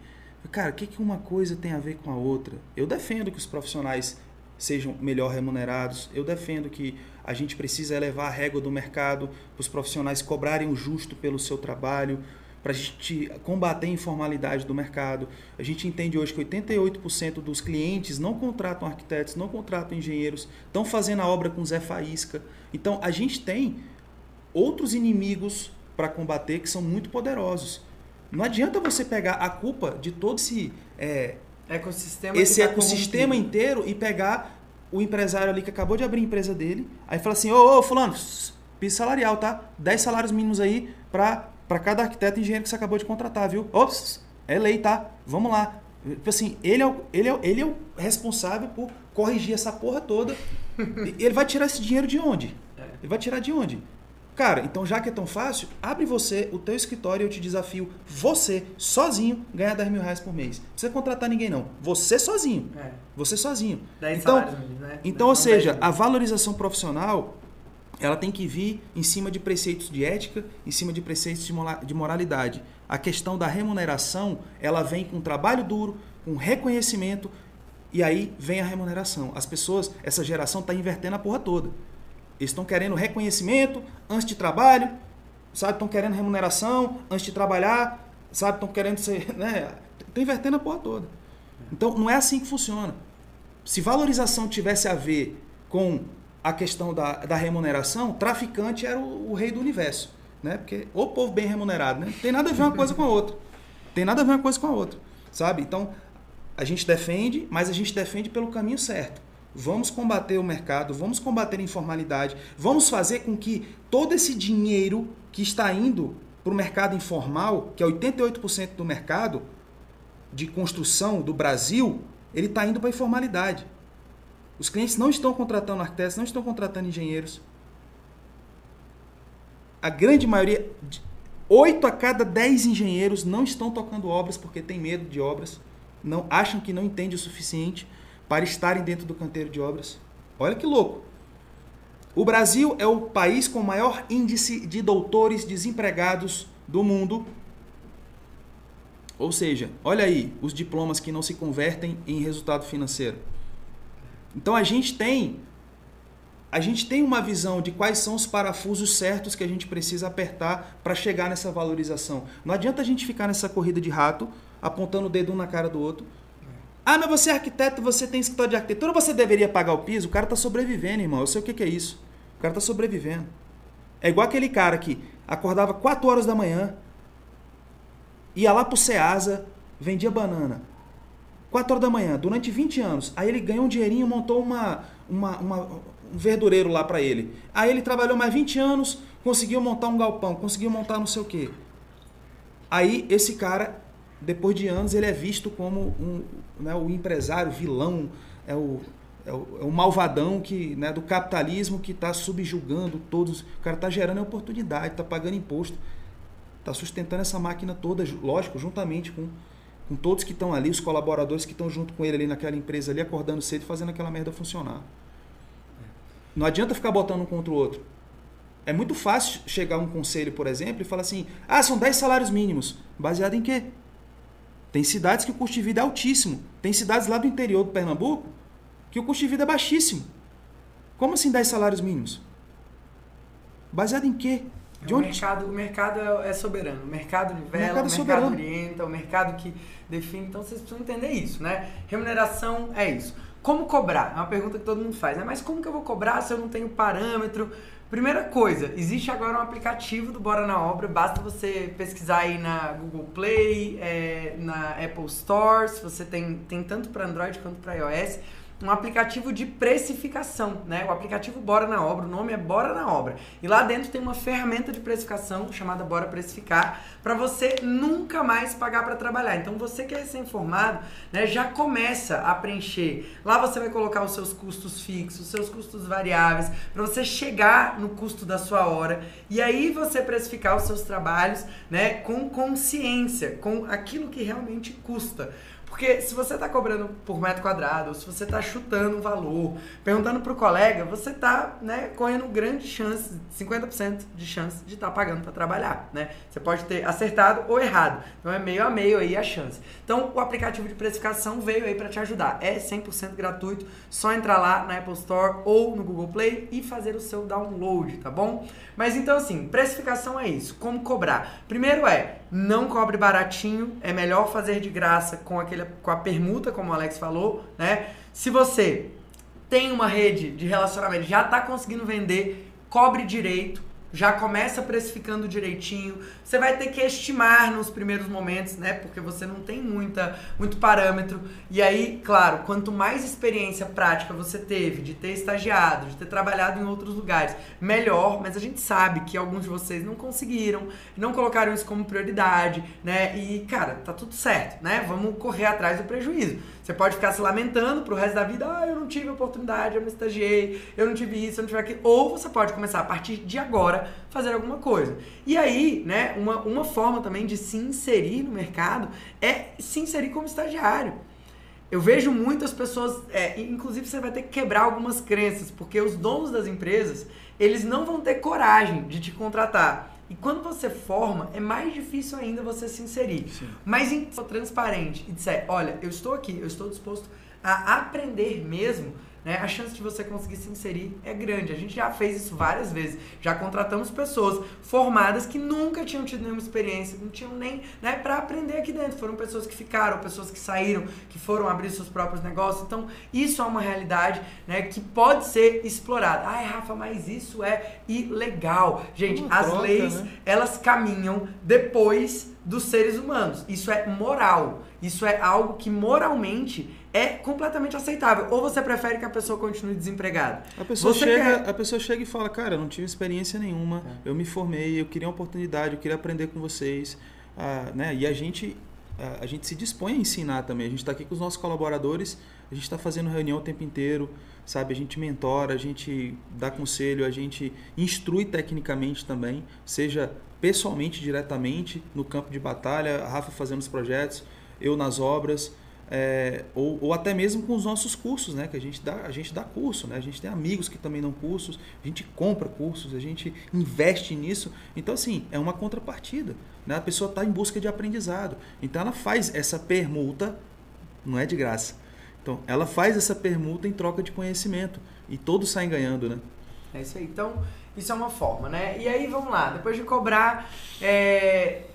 Cara, o que, que uma coisa tem a ver com a outra? Eu defendo que os profissionais sejam melhor remunerados, eu defendo que a gente precisa elevar a régua do mercado os profissionais cobrarem o justo pelo seu trabalho, para a gente combater a informalidade do mercado. A gente entende hoje que 88% dos clientes não contratam arquitetos, não contratam engenheiros, estão fazendo a obra com Zé Faísca. Então a gente tem outros inimigos para combater que são muito poderosos. Não adianta você pegar a culpa de todo esse, é, ecossistema, esse tá ecossistema inteiro e pegar o empresário ali que acabou de abrir a empresa dele, aí fala assim, ô, ô fulano, piso salarial, tá? 10 salários mínimos aí para para cada arquiteto e engenheiro que você acabou de contratar, viu? Ops, é lei, tá? Vamos lá. Tipo assim, ele é, o, ele, é, ele é o responsável por corrigir essa porra toda. ele vai tirar esse dinheiro de onde? É. Ele vai tirar de onde? Cara, então já que é tão fácil, abre você o teu escritório e eu te desafio, você, sozinho, ganhar 10 mil reais por mês. Não precisa contratar ninguém, não. Você sozinho. É. Você sozinho. 10 então, né? então ou seja, a valorização profissional ela tem que vir em cima de preceitos de ética, em cima de preceitos de moralidade. A questão da remuneração, ela vem com trabalho duro, com reconhecimento, e aí vem a remuneração. As pessoas, essa geração está invertendo a porra toda. Eles estão querendo reconhecimento antes de trabalho, sabe? Estão querendo remuneração antes de trabalhar, sabe? Estão querendo ser, né? Estão invertendo a porra toda. Então, não é assim que funciona. Se valorização tivesse a ver com a questão da, da remuneração, traficante era o, o, rei do universo. Né? Porque o povo bem remunerado, né? Tem nada a ver uma coisa com a outra. Tem nada a ver uma coisa com a outra. Sabe? Então, a gente defende, mas a gente defende pelo caminho certo. Vamos combater o mercado, vamos combater a informalidade, vamos fazer com que todo esse dinheiro que está indo para o mercado informal, que é 88% do mercado de construção do Brasil, ele está indo para a informalidade. Os clientes não estão contratando arquitetos, não estão contratando engenheiros. A grande maioria, 8 a cada 10 engenheiros não estão tocando obras porque tem medo de obras, não acham que não entende o suficiente para estarem dentro do canteiro de obras. Olha que louco. O Brasil é o país com maior índice de doutores desempregados do mundo. Ou seja, olha aí os diplomas que não se convertem em resultado financeiro. Então a gente tem a gente tem uma visão de quais são os parafusos certos que a gente precisa apertar para chegar nessa valorização. Não adianta a gente ficar nessa corrida de rato, apontando o dedo um na cara do outro. Ah, mas você é arquiteto, você tem escritório de arquitetura, você deveria pagar o piso? O cara está sobrevivendo, irmão. Eu sei o que, que é isso. O cara está sobrevivendo. É igual aquele cara que acordava 4 horas da manhã, ia lá pro Ceasa, vendia banana. 4 horas da manhã, durante 20 anos. Aí ele ganhou um dinheirinho, montou uma, uma, uma um verdureiro lá para ele. Aí ele trabalhou mais 20 anos, conseguiu montar um galpão, conseguiu montar não sei o quê. Aí esse cara, depois de anos, ele é visto como um, né, o empresário, vilão, é o, é o, é o malvadão que, né, do capitalismo que está subjugando todos. O cara está gerando oportunidade, está pagando imposto, está sustentando essa máquina toda, lógico, juntamente com com todos que estão ali, os colaboradores que estão junto com ele ali naquela empresa ali, acordando cedo e fazendo aquela merda funcionar. Não adianta ficar botando um contra o outro. É muito fácil chegar a um conselho, por exemplo, e falar assim: ah, são 10 salários mínimos. Baseado em quê? Tem cidades que o custo de vida é altíssimo. Tem cidades lá do interior do Pernambuco que o custo de vida é baixíssimo. Como assim 10 salários mínimos? Baseado em quê? De o, onde... mercado, o mercado é, é soberano. O mercado nivela, o mercado, o mercado orienta, o mercado que define. Então vocês precisam entender isso, né? Remuneração é isso. como cobrar? É uma pergunta que todo mundo faz, né? Mas como que eu vou cobrar se eu não tenho parâmetro? Primeira coisa, existe agora um aplicativo do Bora na Obra, basta você pesquisar aí na Google Play, é, na Apple Store, se você tem, tem tanto para Android quanto para iOS um aplicativo de precificação, né? O aplicativo Bora na Obra, o nome é Bora na Obra. E lá dentro tem uma ferramenta de precificação chamada Bora Precificar, para você nunca mais pagar para trabalhar. Então você que é recém-formado, né, já começa a preencher. Lá você vai colocar os seus custos fixos, os seus custos variáveis, para você chegar no custo da sua hora e aí você precificar os seus trabalhos, né, com consciência, com aquilo que realmente custa. Porque se você está cobrando por metro quadrado, se você está chutando um valor, perguntando para o colega, você está né, correndo grande chance, 50% de chance de estar tá pagando para trabalhar. Né? Você pode ter acertado ou errado. Então é meio a meio aí a chance. Então o aplicativo de precificação veio aí para te ajudar. É 100% gratuito, só entrar lá na Apple Store ou no Google Play e fazer o seu download, tá bom? Mas então assim, precificação é isso. Como cobrar? Primeiro é, não cobre baratinho, é melhor fazer de graça com aquele com a permuta, como o Alex falou, né? Se você tem uma rede de relacionamento, já está conseguindo vender, cobre direito, já começa precificando direitinho. Você vai ter que estimar nos primeiros momentos, né? Porque você não tem muita, muito parâmetro. E aí, claro, quanto mais experiência prática você teve de ter estagiado, de ter trabalhado em outros lugares, melhor. Mas a gente sabe que alguns de vocês não conseguiram, não colocaram isso como prioridade, né? E, cara, tá tudo certo, né? Vamos correr atrás do prejuízo. Você pode ficar se lamentando pro resto da vida, ah, eu não tive oportunidade, eu me estagiei, eu não tive isso, eu não tive aquilo. Ou você pode começar a partir de agora fazer alguma coisa. E aí, né, uma, uma forma também de se inserir no mercado é se inserir como estagiário. Eu vejo muitas pessoas, é, inclusive você vai ter que quebrar algumas crenças, porque os donos das empresas, eles não vão ter coragem de te contratar. E quando você forma, é mais difícil ainda você se inserir. Sim. Mas em transparente e disser, olha, eu estou aqui, eu estou disposto a aprender mesmo, né, a chance de você conseguir se inserir é grande. A gente já fez isso várias vezes. Já contratamos pessoas formadas que nunca tinham tido nenhuma experiência, não tinham nem né, para aprender aqui dentro. Foram pessoas que ficaram, pessoas que saíram, que foram abrir seus próprios negócios. Então, isso é uma realidade né, que pode ser explorada. Ai, Rafa, mas isso é ilegal. Gente, as troca, leis, né? elas caminham depois dos seres humanos. Isso é moral. Isso é algo que moralmente é completamente aceitável. Ou você prefere que a pessoa continue desempregada? A pessoa, chega, quer... a pessoa chega e fala, cara, eu não tive experiência nenhuma, é. eu me formei, eu queria uma oportunidade, eu queria aprender com vocês. Ah, né? E a gente, a, a, gente se dispõe a ensinar também. A gente está aqui com os nossos colaboradores, a gente está fazendo reunião o tempo inteiro, sabe? A gente mentora, a gente dá conselho, a gente instrui tecnicamente também, seja pessoalmente, diretamente, no campo de batalha, a Rafa fazendo os projetos, eu nas obras é, ou, ou, até mesmo com os nossos cursos, né? Que a gente dá, a gente dá curso, né? A gente tem amigos que também dão cursos, a gente compra cursos, a gente investe nisso. Então, assim, é uma contrapartida. Né? A pessoa está em busca de aprendizado. Então, ela faz essa permuta, não é de graça. Então, ela faz essa permuta em troca de conhecimento. E todos saem ganhando, né? É isso aí. Então, isso é uma forma, né? E aí, vamos lá. Depois de cobrar, é...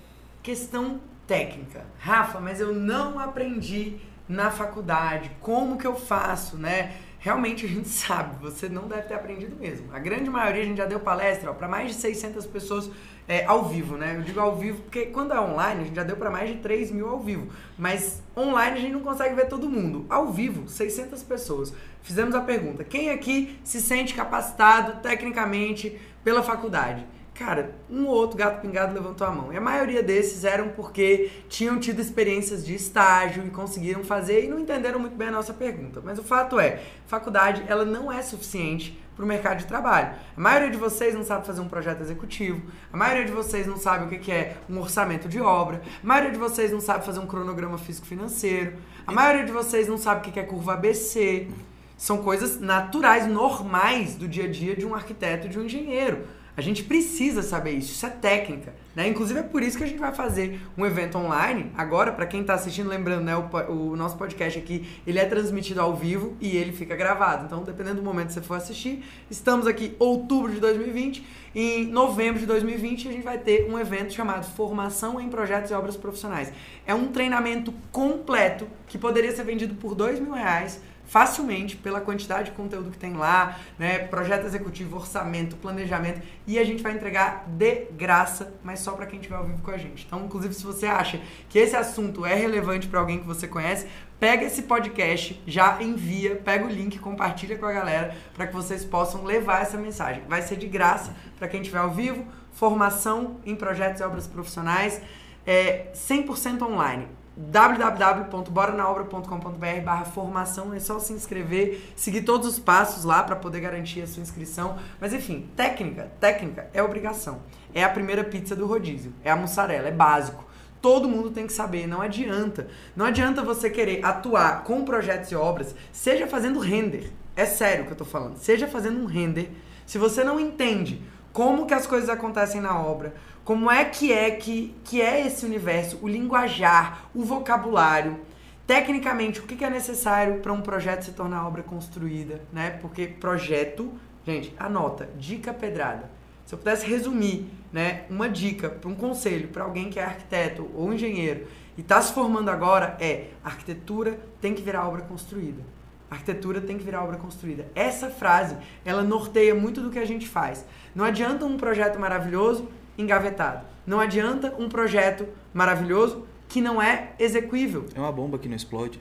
questão técnica. Rafa, mas eu não aprendi na faculdade. Como que eu faço, né? Realmente a gente sabe, você não deve ter aprendido mesmo. A grande maioria a gente já deu palestra para mais de 600 pessoas é, ao vivo, né? Eu digo ao vivo porque quando é online a gente já deu para mais de 3 mil ao vivo. Mas online a gente não consegue ver todo mundo. Ao vivo, 600 pessoas. Fizemos a pergunta: quem aqui se sente capacitado tecnicamente pela faculdade? Cara, um ou outro gato pingado levantou a mão. E a maioria desses eram porque tinham tido experiências de estágio e conseguiram fazer e não entenderam muito bem a nossa pergunta. Mas o fato é, faculdade ela não é suficiente para o mercado de trabalho. A maioria de vocês não sabe fazer um projeto executivo, a maioria de vocês não sabe o que é um orçamento de obra, a maioria de vocês não sabe fazer um cronograma físico-financeiro, a maioria de vocês não sabe o que é curva ABC. São coisas naturais, normais do dia a dia de um arquiteto e de um engenheiro. A gente precisa saber isso, isso é técnica. Né? Inclusive é por isso que a gente vai fazer um evento online. Agora, para quem está assistindo, lembrando, né, o, o, nosso podcast aqui, ele é transmitido ao vivo e ele fica gravado. Então, dependendo do momento que você for assistir, estamos aqui outubro de 2020. Em novembro de 2020, a gente vai ter um evento chamado Formação em Projetos e Obras Profissionais. É um treinamento completo que poderia ser vendido por dois mil reais facilmente pela quantidade de conteúdo que tem lá, né? Projeto executivo, orçamento, planejamento e a gente vai entregar de graça, mas só para quem estiver ao vivo com a gente. Então, inclusive, se você acha que esse assunto é relevante para alguém que você conhece, pega esse podcast, já envia, pega o link, compartilha com a galera para que vocês possam levar essa mensagem. Vai ser de graça para quem estiver ao vivo, formação em projetos e obras profissionais, é 100% online www.boranaobra.com.br barra formação, é só se inscrever, seguir todos os passos lá para poder garantir a sua inscrição. Mas enfim, técnica, técnica é obrigação. É a primeira pizza do rodízio, é a mussarela, é básico. Todo mundo tem que saber, não adianta. Não adianta você querer atuar com projetos e obras, seja fazendo render. É sério que eu tô falando. Seja fazendo um render. Se você não entende como que as coisas acontecem na obra, como é que é que, que é esse universo, o linguajar, o vocabulário, tecnicamente o que, que é necessário para um projeto se tornar obra construída, né? Porque projeto, gente, anota, dica pedrada. Se eu pudesse resumir, né, uma dica, um conselho para alguém que é arquiteto ou engenheiro e está se formando agora é: arquitetura tem que virar obra construída. Arquitetura tem que virar obra construída. Essa frase, ela norteia muito do que a gente faz. Não adianta um projeto maravilhoso engavetado. Não adianta um projeto maravilhoso que não é execuível. É uma bomba que não explode.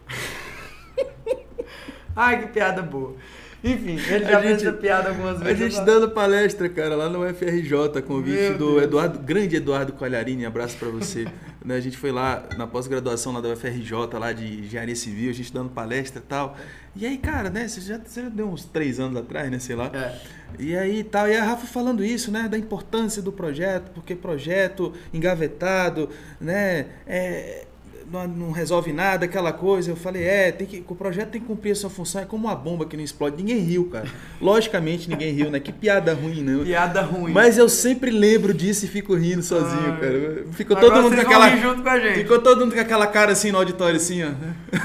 Ai, que piada boa. Enfim, ele já a fez essa piada algumas vezes. A gente dando palestra, cara, lá no FRJ, convite do Eduardo, grande Eduardo Coalharini, abraço para você. né, a gente foi lá na pós-graduação lá da UFRJ, lá de engenharia civil, a gente dando palestra e tal. E aí, cara, né, você já, você já deu uns três anos atrás, né, sei lá. É. E aí tal, e a Rafa falando isso, né, da importância do projeto, porque projeto engavetado, né, é, não, não, resolve nada, aquela coisa. Eu falei, é, tem que, o projeto tem que cumprir a sua função, é como uma bomba que não explode. Ninguém riu, cara. Logicamente ninguém riu, né? Que piada ruim, né? Piada ruim. Mas eu sempre lembro disso e fico rindo sozinho, Ai. cara. Ficou todo mundo com aquela. Junto com a gente. Ficou todo mundo com aquela cara assim no auditório, assim, ó.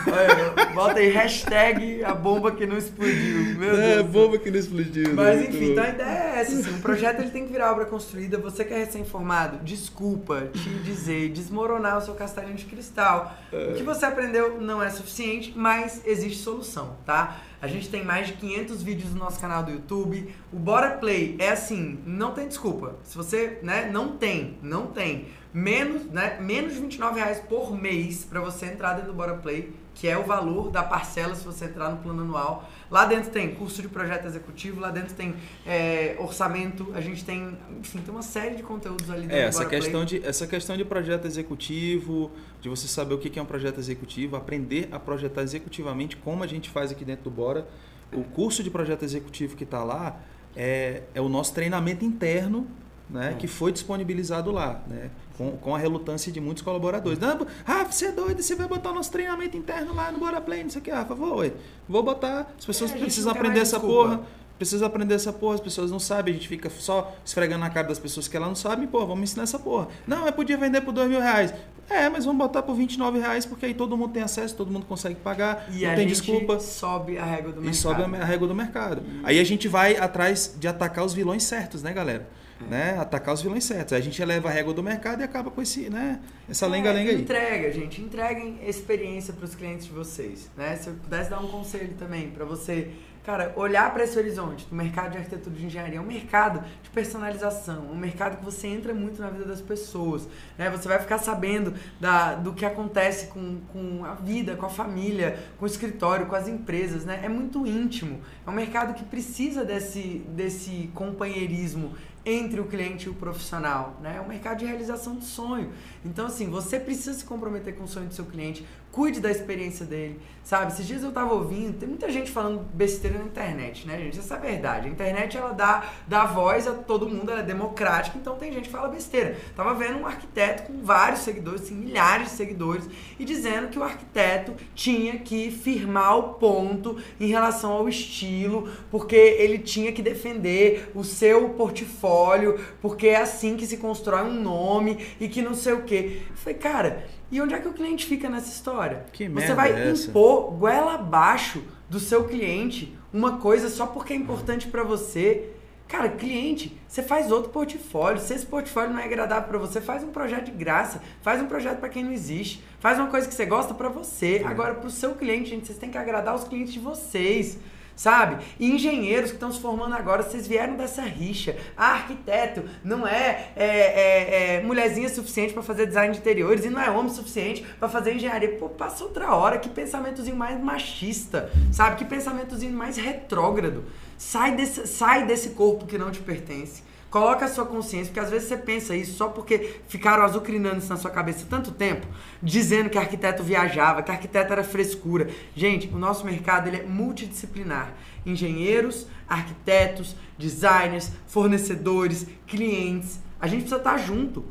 Olha, bota aí hashtag a bomba que não explodiu. Meu é, Deus. bomba que não explodiu. Mas né? enfim, então a ideia é essa, assim, o projeto ele tem que virar obra construída. Você que é recém-formado, desculpa te dizer, desmoronar o seu castelinho de cristal É. O que você aprendeu não é suficiente, mas existe solução, tá? A gente tem mais de 500 vídeos no nosso canal do YouTube. O Bora Play é assim, não tem desculpa. Se você, né, não tem, não tem menos, né, menos de 29 reais por mês para você entrar dentro do Bora Play, que é o valor da parcela se você entrar no plano anual. Lá dentro tem curso de projeto executivo, lá dentro tem é, orçamento, a gente tem, enfim, tem uma série de conteúdos ali dentro é, essa questão de Essa questão de projeto executivo, de você saber o que é um projeto executivo, aprender a projetar executivamente, como a gente faz aqui dentro do Bora. O curso de projeto executivo que está lá é, é o nosso treinamento interno né, é. que foi disponibilizado lá, né, com, com a relutância de muitos colaboradores. Não, Rafa, você é doido, você vai botar o nosso treinamento interno lá no Bora Play, não sei o que. Rafa, vou, ué, vou botar. As pessoas é, precisam aprender essa desculpa. porra. Precisa aprender essa porra, as pessoas não sabem, a gente fica só esfregando na cara das pessoas que elas não sabem, pô, vamos ensinar essa porra. Não, mas podia vender por dois mil reais. É, mas vamos botar por 29 reais, porque aí todo mundo tem acesso, todo mundo consegue pagar, e não tem desculpa. sobe a régua do mercado. E sobe a régua do mercado. E... Aí a gente vai atrás de atacar os vilões certos, né, galera? Né, atacar os vilões certos. Aí a gente eleva a régua do mercado e acaba com esse, né, essa lenga-lenga é, aí. Entrega, gente, entreguem experiência para os clientes de vocês, né? Se eu pudesse dar um conselho também para você Cara, olhar para esse horizonte do mercado de arquitetura de engenharia é um mercado de personalização, um mercado que você entra muito na vida das pessoas. Né? Você vai ficar sabendo da, do que acontece com, com a vida, com a família, com o escritório, com as empresas. Né? É muito íntimo. É um mercado que precisa desse, desse companheirismo entre o cliente e o profissional, né? É um mercado de realização de sonho. Então, assim, você precisa se comprometer com o sonho do seu cliente, cuide da experiência dele, sabe? Esses dias eu tava ouvindo, tem muita gente falando besteira na internet, né, gente? Essa é a verdade. A internet, ela dá, dá voz a todo mundo, ela é democrática, então tem gente que fala besteira. Tava vendo um arquiteto com vários seguidores, assim, milhares de seguidores, e dizendo que o arquiteto tinha que firmar o ponto em relação ao estilo, porque ele tinha que defender o seu portfólio, porque é assim que se constrói um nome e que não sei o quê. Eu falei, cara, e onde é que o cliente fica nessa história? Que Você vai é impor goela abaixo do seu cliente uma coisa só porque é importante para você. Cara, cliente, você faz outro portfólio. Se esse portfólio não é agradável para você, faz um projeto de graça. Faz um projeto para quem não existe. Faz uma coisa que você gosta para você. Agora, para o seu cliente, gente, vocês têm que agradar os clientes de vocês sabe? E engenheiros que estão se formando agora, vocês vieram dessa rixa. Ah, arquiteto não é, é, é, é mulherzinha suficiente para fazer design de interiores e não é homem suficiente para fazer engenharia. Pô, passa outra hora. Que pensamentozinho mais machista, sabe? Que pensamentozinho mais retrógrado. Sai desse, sai desse corpo que não te pertence. Coloca a sua consciência, porque às vezes você pensa isso só porque ficaram azucrinando isso na sua cabeça tanto tempo, dizendo que arquiteto viajava, que arquiteto era frescura. Gente, o nosso mercado ele é multidisciplinar. Engenheiros, arquitetos, designers, fornecedores, clientes. A gente precisa estar junto.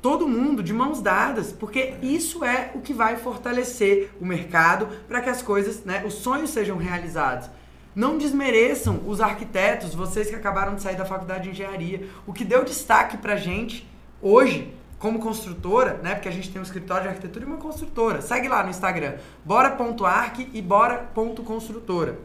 Todo mundo de mãos dadas, porque isso é o que vai fortalecer o mercado para que as coisas, né, os sonhos sejam realizados. Não desmereçam os arquitetos, vocês que acabaram de sair da faculdade de engenharia. O que deu destaque pra gente hoje, como construtora, né? Porque a gente tem um escritório de arquitetura e uma construtora. Segue lá no Instagram, bora.arc e bora.construtora.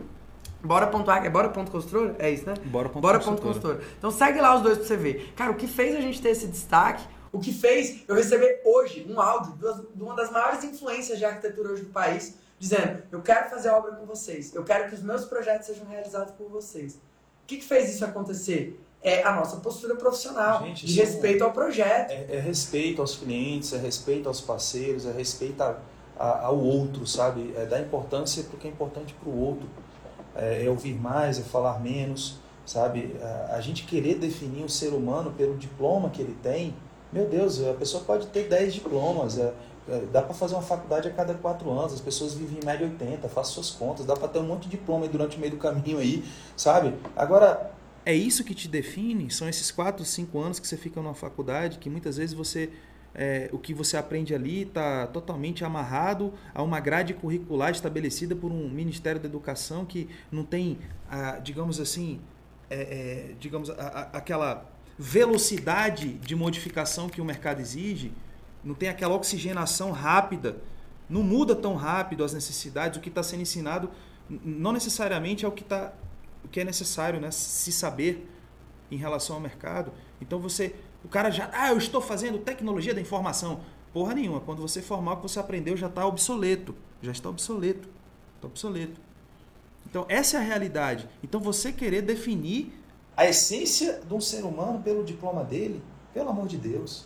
Bora.arc é bora.construtora? É isso, né? Bora.construtora. Bora então segue lá os dois pra você ver. Cara, o que fez a gente ter esse destaque o que fez eu receber hoje um áudio de uma das maiores influências de arquitetura hoje do país, dizendo: Eu quero fazer obra com vocês, eu quero que os meus projetos sejam realizados por vocês. O que, que fez isso acontecer? É a nossa postura profissional, Gente, de respeito é, ao projeto. É, é, respeito aos clientes, é respeito aos parceiros, é respeito a, a, ao outro, sabe? É dar importância porque é importante para o outro. É, é, ouvir mais, é falar menos, sabe? A, a gente querer definir o ser humano pelo diploma que ele tem, meu Deus, a pessoa pode ter 10 diplomas, é, é, dá para fazer uma faculdade a cada quatro anos, as pessoas vivem em média 80, faça suas contas, dá para ter um monte de diploma durante o meio do caminho aí, sabe? Agora, é isso que te define? São esses quatro, cinco anos que você fica numa faculdade, que muitas vezes você é, o que você aprende ali está totalmente amarrado a uma grade curricular estabelecida por um Ministério da Educação que não tem, a, digamos assim, é, é, digamos, a, a, aquela velocidade de modificação que o mercado exige não tem aquela oxigenação rápida, não muda tão rápido as necessidades, o que está sendo ensinado não necessariamente é o que, tá, o que é necessário né, se saber em relação ao mercado. Então você, o cara já, ah, eu estou fazendo tecnologia da informação. Porra nenhuma, quando você formar o que você aprendeu já está obsoleto, já está obsoleto, está obsoleto. Então essa é a realidade. Então você querer definir a essência de um ser humano pelo diploma dele, pelo amor de Deus.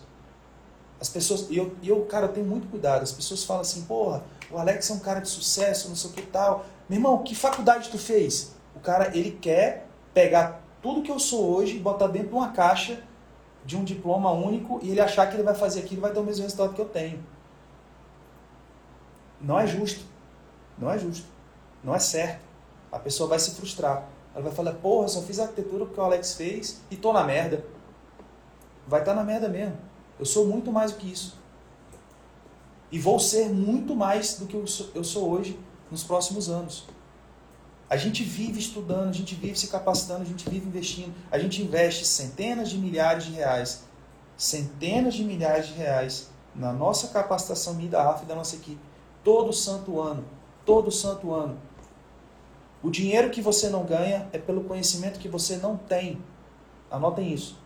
As pessoas, e eu, eu, cara, eu tenho muito cuidado. As pessoas falam assim, porra, o Alex é um cara de sucesso, não sei o que tal. Meu irmão, que faculdade tu fez? O cara, ele quer pegar tudo que eu sou hoje e botar dentro de uma caixa de um diploma único e ele achar que ele vai fazer aquilo e vai ter o mesmo resultado que eu tenho. Não é justo. Não é justo. Não é certo. A pessoa vai se frustrar. Ela vai falar, porra, só fiz arquitetura porque o Alex fez e tô na merda. Vai estar tá na merda mesmo. Eu sou muito mais do que isso. E vou ser muito mais do que eu sou hoje nos próximos anos. A gente vive estudando, a gente vive se capacitando, a gente vive investindo. A gente investe centenas de milhares de reais, centenas de milhares de reais na nossa capacitação minha da AF e da nossa equipe. Todo santo ano. Todo santo ano. O dinheiro que você não ganha é pelo conhecimento que você não tem. Anotem isso.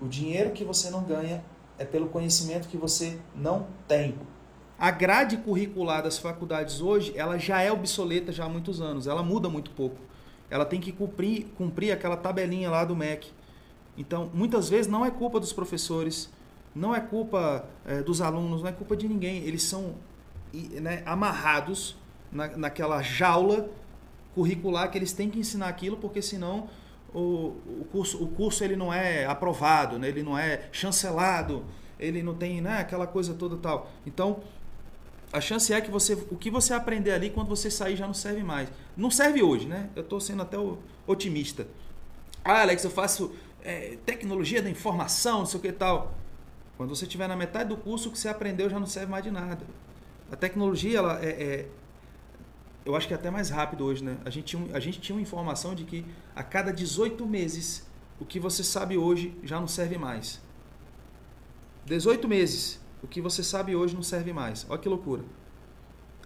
O dinheiro que você não ganha é pelo conhecimento que você não tem. A grade curricular das faculdades hoje, ela já é obsoleta já há muitos anos, ela muda muito pouco. Ela tem que cumprir, cumprir aquela tabelinha lá do MEC. Então, muitas vezes não é culpa dos professores, não é culpa é, dos alunos, não é culpa de ninguém. Eles são né, amarrados na, naquela jaula curricular que eles têm que ensinar aquilo, porque senão o, o, curso, o curso ele não é aprovado, né? ele não é chancelado, ele não tem né, aquela coisa toda tal. Então, a chance é que você, o que você aprender ali, quando você sair, já não serve mais. Não serve hoje, né? Eu estou sendo até otimista. Ah, Alex, eu faço é, tecnologia da informação, não sei o que tal. Quando você estiver na metade do curso, o que você aprendeu já não serve mais de nada. A tecnologia, ela é, é eu acho que é até mais rápido hoje, né? A gente, tinha, a gente tinha uma informação de que a cada 18 meses, o que você sabe hoje já não serve mais. 18 meses, o que você sabe hoje não serve mais. Olha que loucura.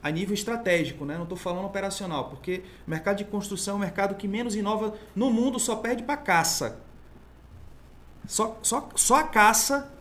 A nível estratégico, né? Não estou falando operacional, porque o mercado de construção é o mercado que menos inova no mundo, só perde para caça. Só, só, só a caça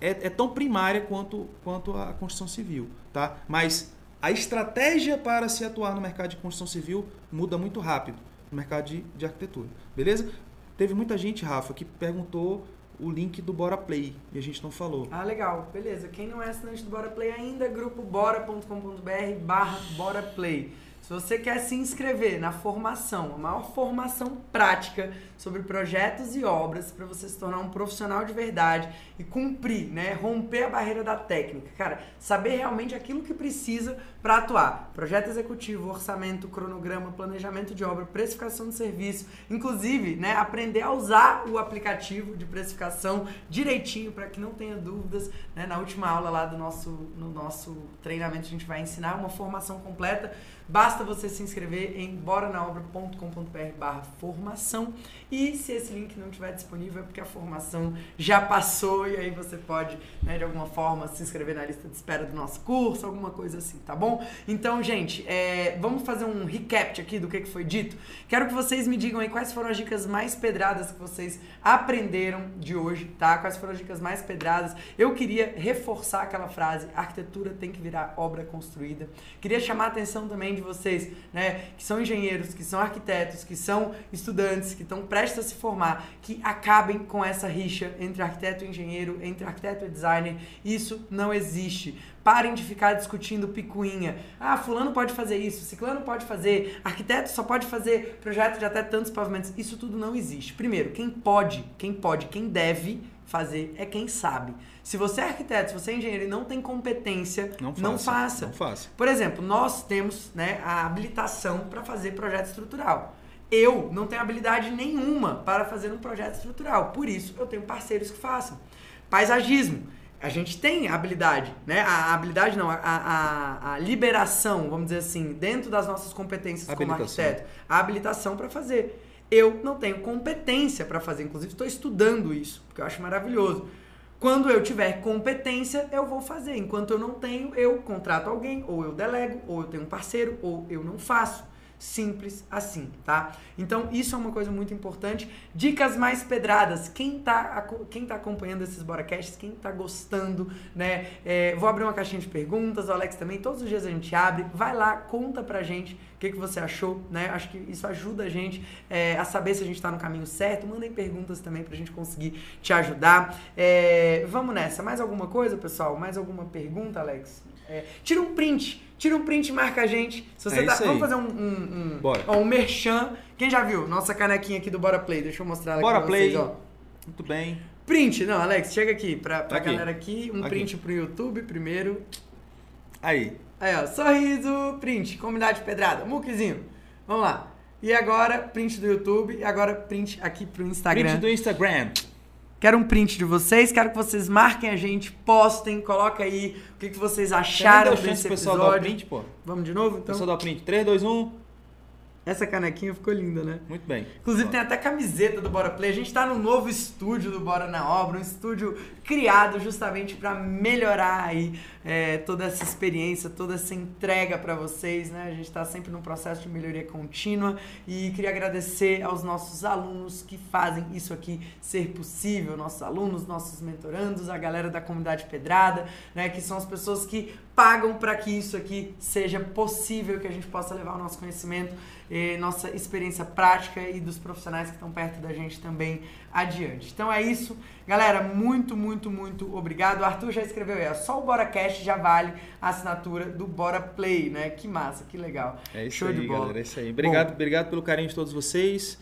é, é tão primária quanto, quanto a construção civil, tá? Mas a estratégia para se atuar no mercado de construção civil muda muito rápido no mercado de, de arquitetura, beleza? Teve muita gente, Rafa, que perguntou o link do Bora Play e a gente não falou. Ah, legal. Beleza. Quem não é assinante do Bora Play ainda, grupo bora.com.br barra Bora Play. Se você quer se inscrever na formação, a maior formação prática sobre projetos e obras para você se tornar um profissional de verdade e cumprir, né, romper a barreira da técnica, cara, saber realmente aquilo que precisa para atuar. Projeto executivo, orçamento, cronograma, planejamento de obra, precificação de serviço, inclusive, né, aprender a usar o aplicativo de precificação direitinho para que não tenha dúvidas, né, na última aula lá do nosso no nosso treinamento a gente vai ensinar uma formação completa Basta você se inscrever em boranaobra.com.br/formação e se esse link não estiver disponível é porque a formação já passou e aí você pode, né, de alguma forma, se inscrever na lista de espera do nosso curso, alguma coisa assim, tá bom? Então, gente, é, vamos fazer um recap aqui do que, que foi dito. Quero que vocês me digam aí quais foram as dicas mais pedradas que vocês aprenderam de hoje, tá? Quais foram as dicas mais pedradas. Eu queria reforçar aquela frase: arquitetura tem que virar obra construída. Queria chamar a atenção também de vocês, né, que são engenheiros, que são arquitetos, que são estudantes, que estão prestes a se formar, que acabem com essa rixa entre arquiteto e engenheiro, entre arquiteto e designer. Isso não existe. Parem de ficar discutindo picuinha. Ah, fulano pode fazer isso, ciclano pode fazer, arquiteto só pode fazer projeto de até tantos pavimentos. Isso tudo não existe. Primeiro, quem pode, quem pode, quem deve fazer é quem sabe. Se você é arquiteto, se você é engenheiro e não tem competência, não faça. Não faça. Não faça. Por exemplo, nós temos né, a habilitação para fazer projeto estrutural. Eu não tenho habilidade nenhuma para fazer um projeto estrutural. Por isso, eu tenho parceiros que façam. Paisagismo. A gente tem habilidade, né? A habilidade não, a, a, a liberação, vamos dizer assim, dentro das nossas competências como arquiteto, a habilitação para fazer. Eu não tenho competência para fazer, inclusive estou estudando isso, porque eu acho maravilhoso. Quando eu tiver competência, eu vou fazer. Enquanto eu não tenho, eu contrato alguém, ou eu delego, ou eu tenho um parceiro, ou eu não faço. Simples assim, tá? Então, isso é uma coisa muito importante. Dicas mais pedradas. Quem tá, quem tá acompanhando esses Boracasts, quem tá gostando, né? É, vou abrir uma caixinha de perguntas, o Alex também. Todos os dias a gente abre. Vai lá, conta pra gente o que, que você achou, né? Acho que isso ajuda a gente é, a saber se a gente tá no caminho certo. Mandem perguntas também pra gente conseguir te ajudar. É, vamos nessa. Mais alguma coisa, pessoal? Mais alguma pergunta, Alex? É, tira um print tira um print e marca a gente. Se você é tá, vamos fazer um, um, um, Bora. Ó, um merchan. Quem já viu? Nossa canequinha aqui do Bora Play. Deixa eu mostrar ela Bora aqui pra Play. vocês, ó. Muito bem. Print. Não, Alex, chega aqui pra, pra Aqui. galera aqui. Um Aqui. print pro YouTube primeiro. Aí. Aí, ó. Sorriso, print. Comunidade pedrada. Muquezinho. Vamos lá. E agora, print do YouTube. E agora, print aqui pro Instagram. Print do Instagram. Quero um print de vocês, quero que vocês marquem a gente, postem, coloca aí o que, que vocês acharam desse pro pessoal dar o episódio. print, pô. Vamos de novo, então? pessoal dá o print. 3, 2, 1. Essa canequinha ficou linda, né? Muito bem. Inclusive Ó. tem até camiseta do Bora Play. A gente tá no novo estúdio do Bora na Obra, um estúdio criado justamente para melhorar aí é, toda essa experiência, toda essa entrega para vocês, né? A gente tá sempre num processo de melhoria contínua e queria agradecer aos nossos alunos que fazem isso aqui ser possível, nossos alunos, nossos mentorandos, a galera da comunidade Pedrada, né? Que são as pessoas que pagam para que isso aqui seja possível, que a gente possa levar o nosso conhecimento, eh, nossa experiência prática e dos profissionais que estão perto da gente também adiante. Então é isso, galera. Muito, muito, muito obrigado. O Arthur já escreveu aí, ó, só o Bora Cash já vale a assinatura do Bora Play, né? Que massa, que legal. É isso Show aí, de bola. galera. É isso aí. Obrigado, Bom. obrigado pelo carinho de todos vocês.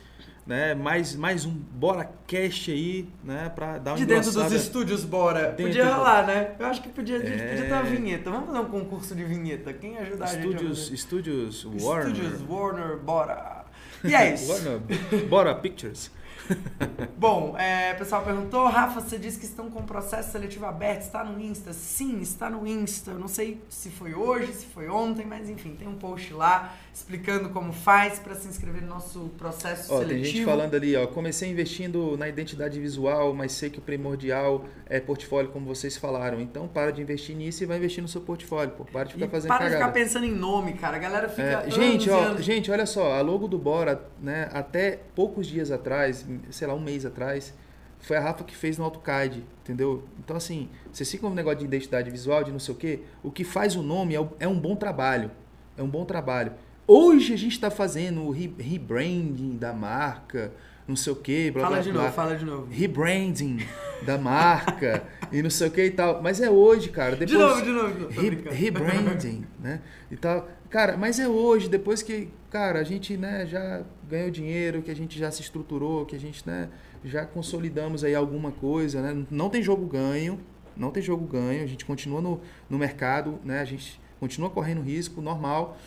Né? Mais, mais um Bora Cast aí, né? Pra dar uma De dentro dos estúdios, bora. Dentro podia do- rolar, né? Eu acho que podia, a gente É. podia ter uma vinheta. Vamos fazer um concurso de vinheta. Quem ajudar a gente a Estúdios, fazer? estúdios Warner. Estúdios Warner, bora. E é isso. Warner. Bora Pictures. Bom, é, o pessoal perguntou, Rafa, você disse que estão com o processo seletivo aberto, está no Insta? Sim, está no Insta. Eu não sei se foi hoje, se foi ontem, mas enfim, tem um post lá explicando como faz para se inscrever no nosso processo Ó, seletivo. tem gente falando ali, ó. Comecei investindo na identidade visual, mas sei que o primordial é portfólio, como vocês falaram. Então para de investir nisso e vai investir no seu portfólio, pô. Para de ficar E fazendo para de ficar pensando em nome, cara. A galera fica. É, gente, ó, gente, olha só, a logo do Bora, né, até poucos dias atrás, sei lá, um mês atrás, foi a Rafa que fez no AutoCAD, entendeu? Então, assim, vocês ficam um negócio de identidade visual, de não sei o quê. O que faz o nome é, é um bom trabalho. É um bom trabalho. Hoje a gente está fazendo o re rebranding da marca, não sei o quê. Blá, fala blá, de blá. novo, fala de novo. Rebranding da marca e não sei o que e tal. Mas é hoje, cara. Depois, de novo, de novo. Re rebranding, né? E tal. Cara, mas é hoje, depois que, cara, a gente né, já ganhou dinheiro, que a gente já se estruturou, que a gente né, já consolidamos aí alguma coisa, né? Não tem jogo ganho, não tem jogo ganho, a gente continua no, no mercado, né? A gente continua correndo risco normal.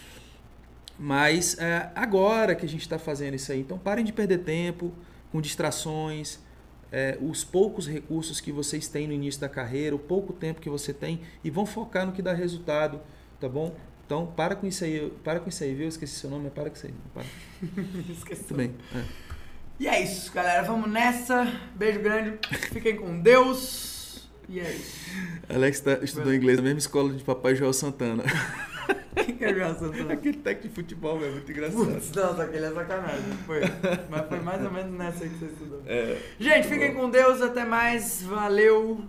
Mas é, agora que a gente está fazendo isso aí, então parem de perder tempo com distrações, é, os poucos recursos que vocês têm no início da carreira, o pouco tempo que você tem e vão focar no que dá resultado, tá bom? Então para com isso aí, para com isso aí, viu? Esqueci seu nome, para com isso aí. Para. Esqueci. Tudo bem. É. E é isso, galera. Vamos nessa. Beijo grande. Fiquem com Deus. E é isso. Alex tá, estudou inglês na mesma escola de papai Joel Santana. Quem que é Joel Santana? Aquele técnico de futebol, é muito engraçado. Putz, nossa, aquele é sacanagem. Foi. Mas foi mais ou menos nessa aí que você estudou. É. Gente, fiquem com Deus. Até mais. Valeu.